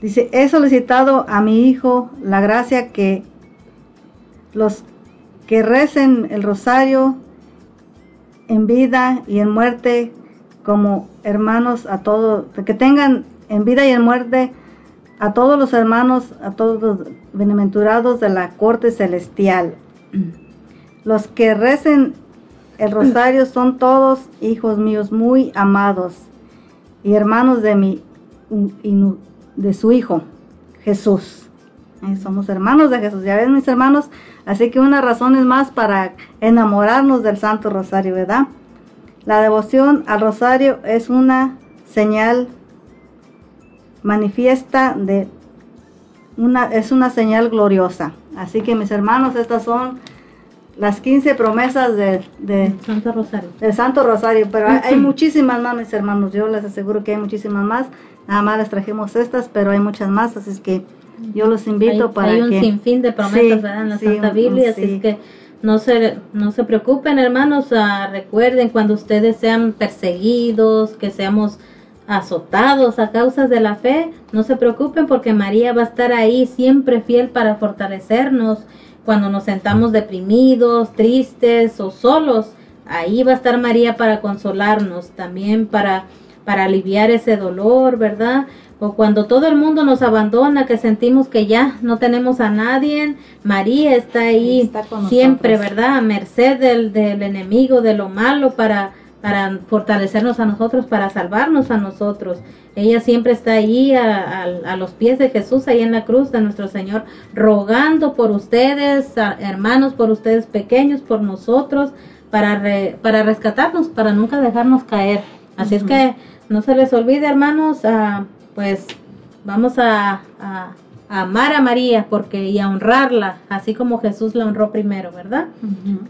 Speaker 6: Dice, he solicitado a mi hijo la gracia que los que recen el rosario en vida y en muerte como hermanos a todos, que tengan en vida y en muerte a todos los hermanos, a todos los bienaventurados de la corte celestial. Los que recen el rosario son todos hijos míos muy amados y hermanos de mi de su hijo Jesús. Eh, Somos hermanos de Jesús, ya ven mis hermanos, así que una razón es más para enamorarnos del Santo Rosario, ¿verdad? La devoción al Rosario es una señal manifiesta de una es una señal gloriosa. Así que mis hermanos, estas son las 15 promesas de, de
Speaker 1: Santo Rosario.
Speaker 6: del Santo Rosario, pero hay, hay muchísimas más, mis hermanos. Yo les aseguro que hay muchísimas más. Nada más les trajimos estas, pero hay muchas más, así es que yo los invito
Speaker 1: hay,
Speaker 6: para
Speaker 1: hay un
Speaker 6: que
Speaker 1: sinfín de promesas
Speaker 6: Sí,
Speaker 1: ¿verdad? en la
Speaker 6: sí,
Speaker 1: Santa Biblia, así
Speaker 6: sí.
Speaker 1: es que no se, no se preocupen hermanos, ah, recuerden cuando ustedes sean perseguidos, que seamos azotados a causas de la fe, no se preocupen porque María va a estar ahí siempre fiel para fortalecernos cuando nos sentamos deprimidos, tristes o solos. Ahí va a estar María para consolarnos, también para, para aliviar ese dolor, ¿verdad? O cuando todo el mundo nos abandona, que sentimos que ya no tenemos a nadie, María está ahí
Speaker 6: Está con
Speaker 1: siempre. ¿verdad? A merced del, del enemigo, de lo malo, para, para fortalecernos a nosotros, para salvarnos a nosotros. Ella siempre está ahí a, a- a los pies de Jesús, ahí en la cruz de nuestro Señor, rogando por ustedes, hermanos, por ustedes pequeños, por nosotros, para, re- para rescatarnos, para nunca dejarnos caer. Así es que no se les olvide, hermanos, ah, pues vamos a, a- a amar a María porque y a honrarla, así como Jesús la honró primero, ¿verdad?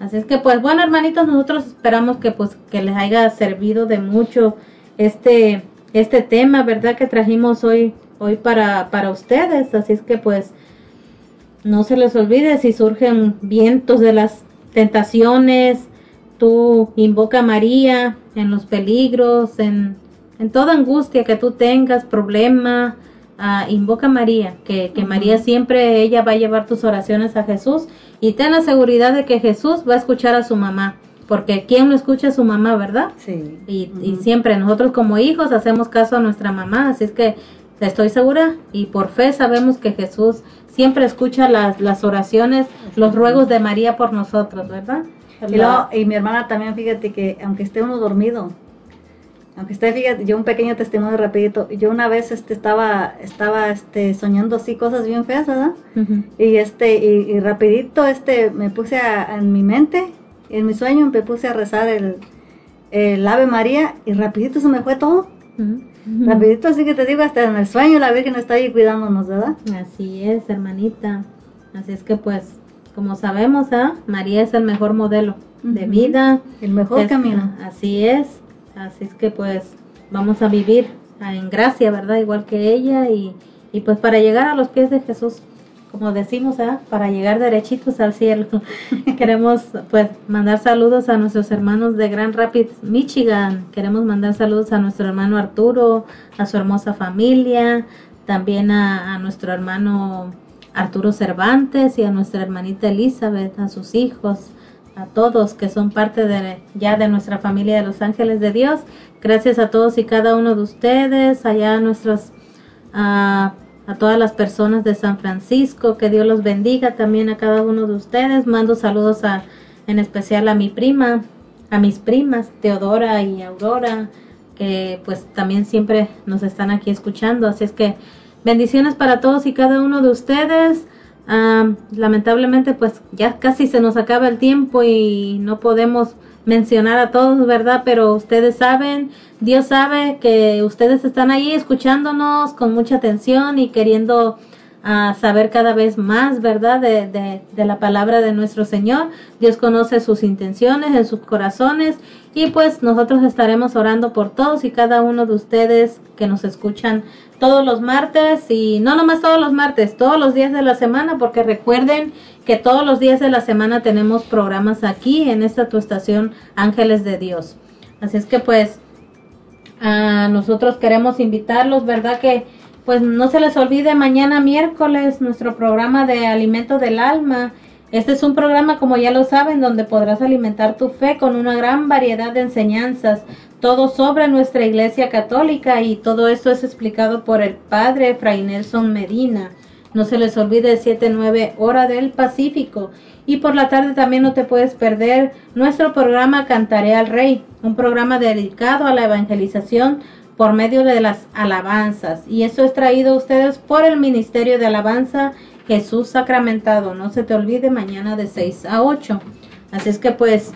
Speaker 1: Así es que pues bueno, hermanitos, nosotros esperamos que pues que les haya servido de mucho este este tema, ¿verdad? Que trajimos hoy hoy para para ustedes, así es que pues no se les olvide si surgen vientos de las tentaciones, tú invoca a María en los peligros, en, en toda angustia que tú tengas, problema, ah, invoca a María, que, que María siempre ella va a llevar tus oraciones a Jesús y ten la seguridad de que Jesús va a escuchar a su mamá, porque ¿quién no escucha a su mamá, verdad?
Speaker 6: Sí.
Speaker 1: Y, y siempre nosotros como hijos hacemos caso a nuestra mamá, así es que estoy segura y por fe sabemos que Jesús siempre escucha las, las oraciones, los ruegos de María por nosotros, ¿verdad?
Speaker 6: Y, luego- y mi hermana también, fíjate que aunque esté uno dormido, aunque esté, fíjate, yo un pequeño testimonio rapidito, yo una vez este estaba, estaba este soñando así cosas bien feas, ¿verdad? Y este, y, y rapidito este me puse a- en mi mente, en mi sueño me puse a rezar el, el Ave María y rapidito se me fue todo.
Speaker 1: Ujú.
Speaker 6: Rapidito, así que te digo, hasta en el sueño la Virgen está ahí cuidándonos, ¿verdad?
Speaker 1: Así es, hermanita. Así es que pues, como sabemos, ¿ah? María es el mejor modelo de vida.
Speaker 6: El mejor
Speaker 1: Es-
Speaker 6: camino.
Speaker 1: Así es. Así es que pues vamos a vivir en gracia, ¿verdad? Igual que ella y, y pues para llegar a los pies de Jesús, como decimos, ¿verdad? Para llegar derechitos al cielo. Queremos pues mandar saludos a nuestros hermanos de Grand Rapids, Michigan. Queremos mandar saludos a nuestro hermano Arturo, a su hermosa familia, también a, a nuestro hermano Arturo Cervantes y a nuestra hermanita Elizabeth, a sus hijos, a todos que son parte de ya de nuestra familia de los ángeles de Dios. Gracias a todos y cada uno de ustedes, allá a nuestros a, a todas las personas de San Francisco, que Dios los bendiga también a cada uno de ustedes. Mando saludos a en especial a mi prima, a mis primas Teodora y Aurora, que pues también siempre nos están aquí escuchando, así es que Bendiciones para todos y cada uno de ustedes. Ah, lamentablemente pues ya casi se nos acaba el tiempo y no podemos mencionar a todos, ¿verdad? Pero ustedes saben, Dios sabe que ustedes están ahí escuchándonos con mucha atención y queriendo ah, saber cada vez más, ¿verdad? De, de, de la palabra de nuestro Señor. Dios conoce sus intenciones en sus corazones y pues nosotros estaremos orando por todos y cada uno de ustedes que nos escuchan todos los martes y no nomás todos los martes, todos los días de la semana, porque recuerden que todos los días de la semana tenemos programas aquí en esta tu estación Ángeles de Dios. Así es que pues a nosotros queremos invitarlos, ¿verdad? Que pues no se les olvide mañana miércoles nuestro programa de alimento del alma. Este es un programa, como ya lo saben, donde podrás alimentar tu fe con una gran variedad de enseñanzas, todo sobre nuestra Iglesia Católica y todo esto es explicado por el Padre Fray Nelson Medina. No se les olvide 7-9 hora del Pacífico. Y por la tarde también no te puedes perder nuestro programa Cantaré al Rey, un programa dedicado a la evangelización por medio de las alabanzas. Y eso es traído a ustedes por el Ministerio de Alabanza Jesús Sacramentado. No se te olvide mañana de 6 a 8. Así es que pues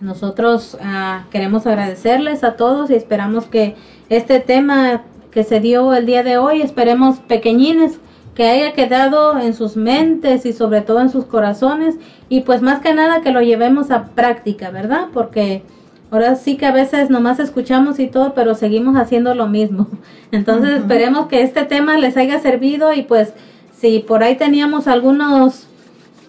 Speaker 1: nosotros ah, queremos agradecerles a todos y esperamos que este tema que se dio el día de hoy, esperemos pequeñines, que haya quedado en sus mentes y sobre todo en sus corazones y pues más que nada que lo llevemos a práctica, ¿verdad? Porque ahora sí que a veces nomás escuchamos y todo, pero seguimos haciendo lo mismo. Entonces esperemos que este tema les haya servido y pues si por ahí teníamos algunos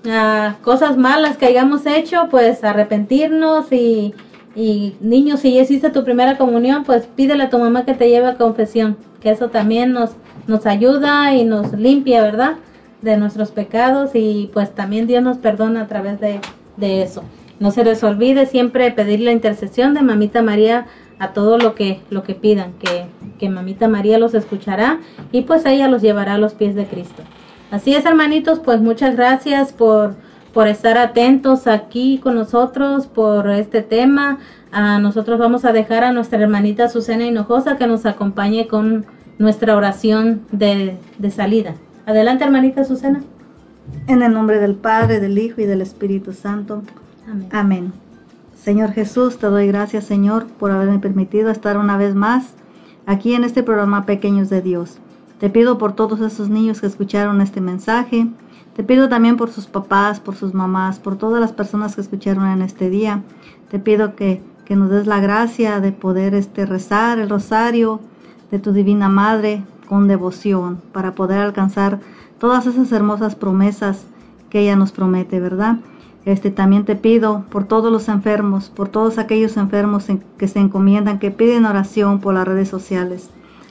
Speaker 1: uh, cosas malas que hayamos hecho, pues arrepentirnos y, y niños, si ya hiciste tu primera comunión, pues pídele a tu mamá que te lleve a confesión, que eso también nos, nos ayuda y nos limpia, ¿verdad? De nuestros pecados y pues también Dios nos perdona a través de, de eso. No se les olvide siempre pedir la intercesión de Mamita María a todo lo que, lo que pidan, que, que Mamita María los escuchará y pues ella los llevará a los pies de Cristo. Así es, hermanitos, pues muchas gracias por, por estar atentos aquí con nosotros por este tema. A nosotros vamos a dejar a nuestra hermanita Susana Hinojosa que nos acompañe con nuestra oración de, de salida. Adelante, hermanita Susana.
Speaker 6: En el nombre del Padre, del Hijo y del Espíritu Santo.
Speaker 1: Amén.
Speaker 6: Amén. Señor Jesús, te doy gracias, Señor, por haberme permitido estar una vez más aquí en este programa Pequeños de Dios. Te pido por todos esos niños que escucharon este mensaje. Te pido también por sus papás, por sus mamás, por todas las personas que escucharon en este día. Te pido que, que nos des la gracia de poder este, rezar el rosario de tu Divina Madre con devoción para poder alcanzar todas esas hermosas promesas que ella nos promete, ¿verdad? Este, también te pido por todos los enfermos, por todos aquellos enfermos en, que se encomiendan, que piden oración por las redes sociales.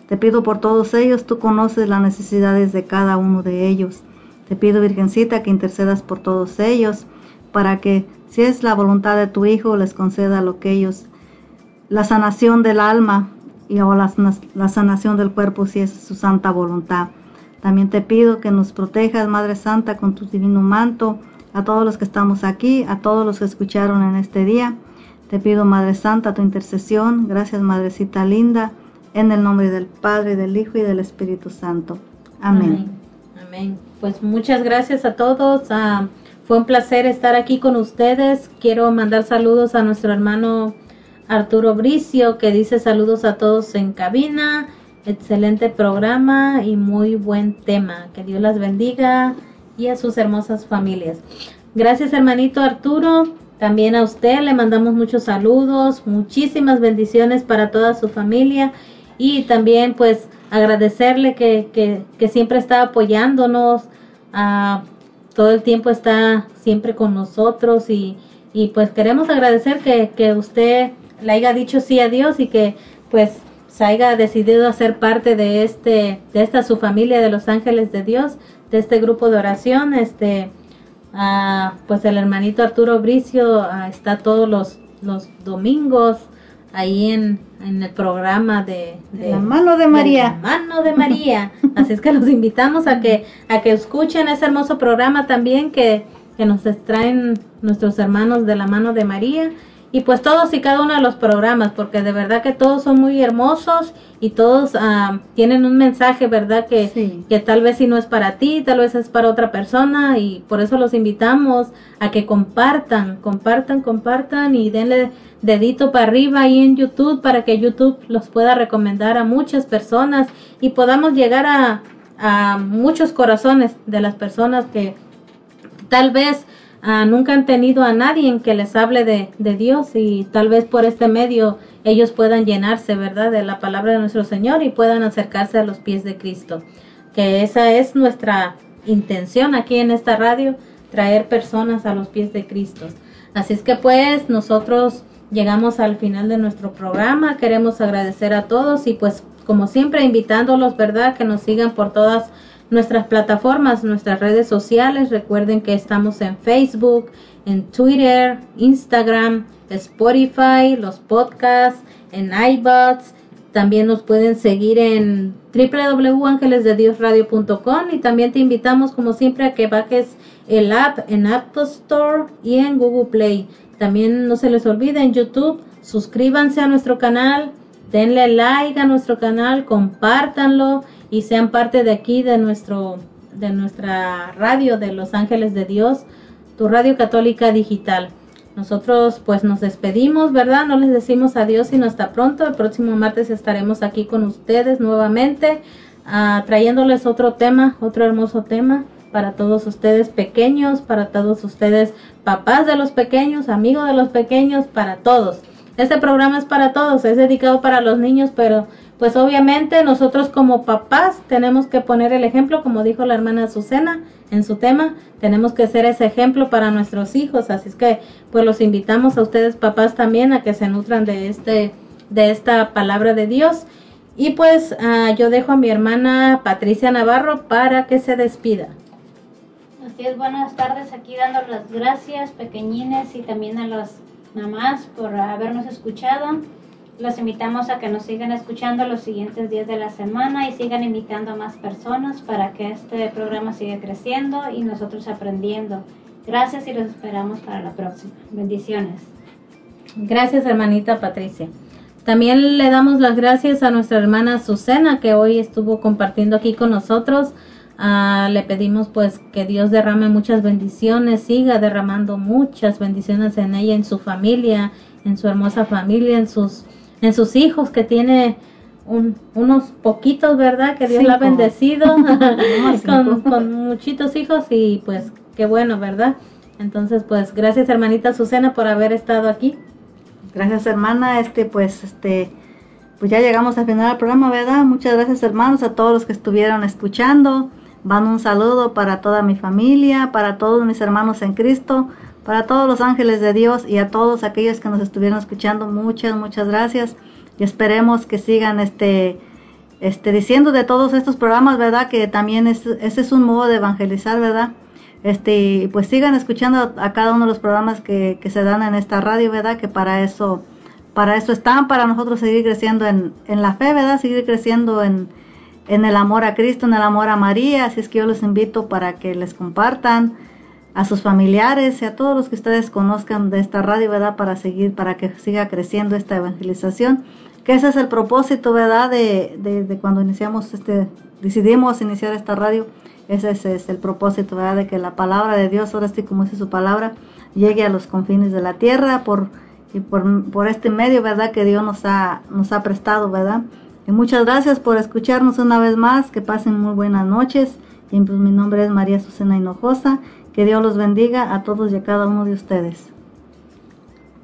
Speaker 6: Te pido por todos ellos, tú conoces las necesidades de cada uno de ellos. Te pido, Virgencita, que intercedas por todos ellos, para que, si es la voluntad de tu Hijo, les conceda lo que ellos, la sanación del alma y o la, sanación del cuerpo, si es su santa voluntad. También te pido que nos protejas, Madre Santa, con tu divino manto, a todos los que estamos aquí, a todos los que escucharon en este día. Te pido, Madre Santa, tu intercesión. Gracias, Madrecita linda. En el nombre del Padre, del Hijo y del Espíritu Santo. Amén.
Speaker 1: Amén. Pues muchas gracias a todos. Uh, fue un placer estar aquí con ustedes. Quiero mandar saludos a nuestro hermano Arturo Bricio, que dice saludos a todos en cabina. Excelente programa y muy buen tema. Que Dios las bendiga y a sus hermosas familias. Gracias hermanito Arturo. También a usted le mandamos muchos saludos, muchísimas bendiciones para toda su familia y también pues agradecerle que, que, que siempre está apoyándonos, todo el tiempo está siempre con nosotros y, y pues queremos agradecer que, que usted le haya dicho sí a Dios y que pues se haya decidido hacer parte de este de esta su familia de los ángeles de Dios de este grupo de oración este ah, pues el hermanito Arturo Bricio ah, está todos los los domingos ahí en, en el programa de, de
Speaker 6: La mano de María.
Speaker 1: La mano de María así es que los invitamos a que a que escuchen ese hermoso programa también que que nos traen nuestros hermanos de la mano de María y pues todos y cada uno de los programas, porque de verdad que todos son muy hermosos y todos ah, tienen un mensaje, ¿verdad? Que,
Speaker 6: Sí.
Speaker 1: que tal vez si no es para ti, tal vez es para otra persona y por eso los invitamos a que compartan, compartan, compartan y denle dedito para arriba ahí en YouTube para que YouTube los pueda recomendar a muchas personas y podamos llegar a, a muchos corazones de las personas que tal vez nunca han tenido a nadie en que les hable de, de Dios y tal vez por este medio ellos puedan llenarse, ¿verdad?, de la palabra de nuestro Señor y puedan acercarse a los pies de Cristo. Que esa es nuestra intención aquí en esta radio, traer personas a los pies de Cristo. Así es que pues nosotros llegamos al final de nuestro programa, queremos agradecer a todos y pues como siempre invitándolos, ¿verdad?, que nos sigan por todas nuestras plataformas, nuestras redes sociales. Recuerden que estamos en Facebook, en Twitter, Instagram, Spotify, los podcasts, en iBots. También nos pueden seguir en www.angelesdediosradio.com y también te invitamos como siempre a que bajes el app en App Store y en Google Play. También no se les olvide en YouTube, suscríbanse a nuestro canal, denle like a nuestro canal, compártanlo y sean parte de aquí de nuestro de nuestra radio de Los Ángeles de Dios, tu radio católica digital. Nosotros pues nos despedimos, ¿verdad? No les decimos adiós sino hasta pronto. El próximo martes estaremos aquí con ustedes nuevamente, ah, trayéndoles otro tema, otro hermoso tema para todos ustedes pequeños, para todos ustedes papás de los pequeños, amigos de los pequeños, para todos. Este programa es para todos, es dedicado para los niños, pero pues obviamente nosotros como papás tenemos que poner el ejemplo, como dijo la hermana Azucena en su tema, tenemos que ser ese ejemplo para nuestros hijos, así es que pues los invitamos a ustedes papás también a que se nutran de este de esta palabra de Dios y pues ah, yo dejo a mi hermana Patricia Navarro para que se despida.
Speaker 2: Así es, buenas tardes aquí dando las gracias pequeñines y también a las mamás por habernos escuchado. Los invitamos a que nos sigan escuchando los siguientes días de la semana y sigan invitando a más personas para que este programa siga creciendo y nosotros aprendiendo. Gracias y los esperamos para la próxima. Bendiciones.
Speaker 1: Gracias, hermanita Patricia. También le damos las gracias a nuestra hermana Susana que hoy estuvo compartiendo aquí con nosotros. Ah, le pedimos pues que Dios derrame muchas bendiciones, siga derramando muchas bendiciones en ella, en su familia, en su hermosa familia, en sus, en sus hijos que tiene un- unos poquitos, ¿verdad? Que Dios la ha bendecido
Speaker 6: No,
Speaker 1: con, con muchitos hijos y pues qué bueno, ¿verdad? Entonces pues gracias hermanita Susana por haber estado aquí.
Speaker 6: Gracias hermana, este pues este pues ya llegamos al final del programa, ¿verdad? Muchas gracias hermanos a todos los que estuvieron escuchando. Van un saludo para toda mi familia, para todos mis hermanos en Cristo, para todos los ángeles de Dios y a todos aquellos que nos estuvieron escuchando. Muchas, muchas gracias. Y esperemos que sigan este este diciendo de todos estos programas, ¿verdad? Que también es, ese es un modo de evangelizar, ¿verdad? Este, pues sigan escuchando a cada uno de los programas que, que se dan en esta radio, ¿verdad? Que para eso, para eso están, para nosotros seguir creciendo en, en la fe, ¿verdad? Seguir creciendo en, en el amor a Cristo, en el amor a María. Así es que yo los invito para que les compartan a sus familiares y a todos los que ustedes conozcan de esta radio, ¿verdad? Para seguir, para que siga creciendo esta evangelización. Que ese es el propósito, ¿verdad? De, de, de cuando iniciamos este, decidimos iniciar esta radio. Ese es, el propósito, ¿verdad? De que la palabra de Dios, ahora sí como dice su palabra, llegue a los confines de la tierra por, y por, por este medio, ¿verdad? Que Dios nos ha, nos ha prestado, ¿verdad? Y muchas gracias por escucharnos una vez más. Que pasen muy buenas noches. Y pues mi nombre es María Susana Hinojosa. Que Dios los bendiga a todos y a cada uno de ustedes.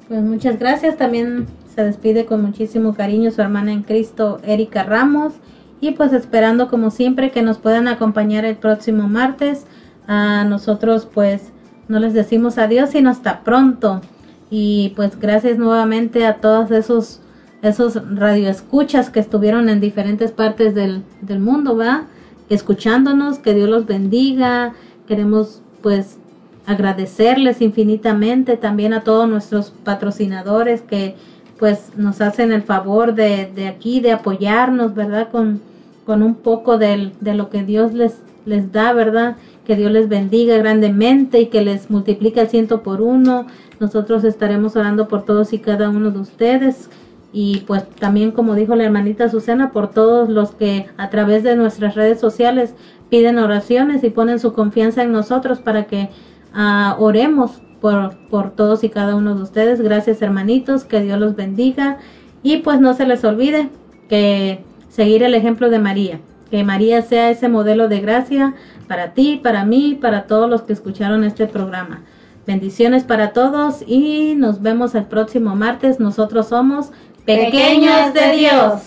Speaker 1: Pues muchas gracias. También se despide con muchísimo cariño su hermana en Cristo, Erika Ramos. Y pues esperando como siempre que nos puedan acompañar el próximo martes. A nosotros pues no les decimos adiós sino hasta pronto. Y pues gracias nuevamente a todos esos esos radioescuchas que estuvieron en diferentes partes del, del mundo, ¿va? Escuchándonos, que Dios los bendiga. Queremos pues agradecerles infinitamente también a todos nuestros patrocinadores que pues nos hacen el favor de, de aquí de apoyarnos, ¿verdad? Con, con un poco del, de lo que Dios les, les da, ¿verdad? Que Dios les bendiga grandemente y que les multiplique al ciento por uno. Nosotros estaremos orando por todos y cada uno de ustedes y pues también como dijo la hermanita Susana por todos los que a través de nuestras redes sociales piden oraciones y ponen su confianza en nosotros para que ah, oremos por, por todos y cada uno de ustedes. Gracias hermanitos, que Dios los bendiga y pues no se les olvide que seguir el ejemplo de María, que María sea ese modelo de gracia para ti, para mí, para todos los que escucharon este programa. Bendiciones para todos y nos vemos el próximo martes. Nosotros somos
Speaker 4: Pequeños de Dios.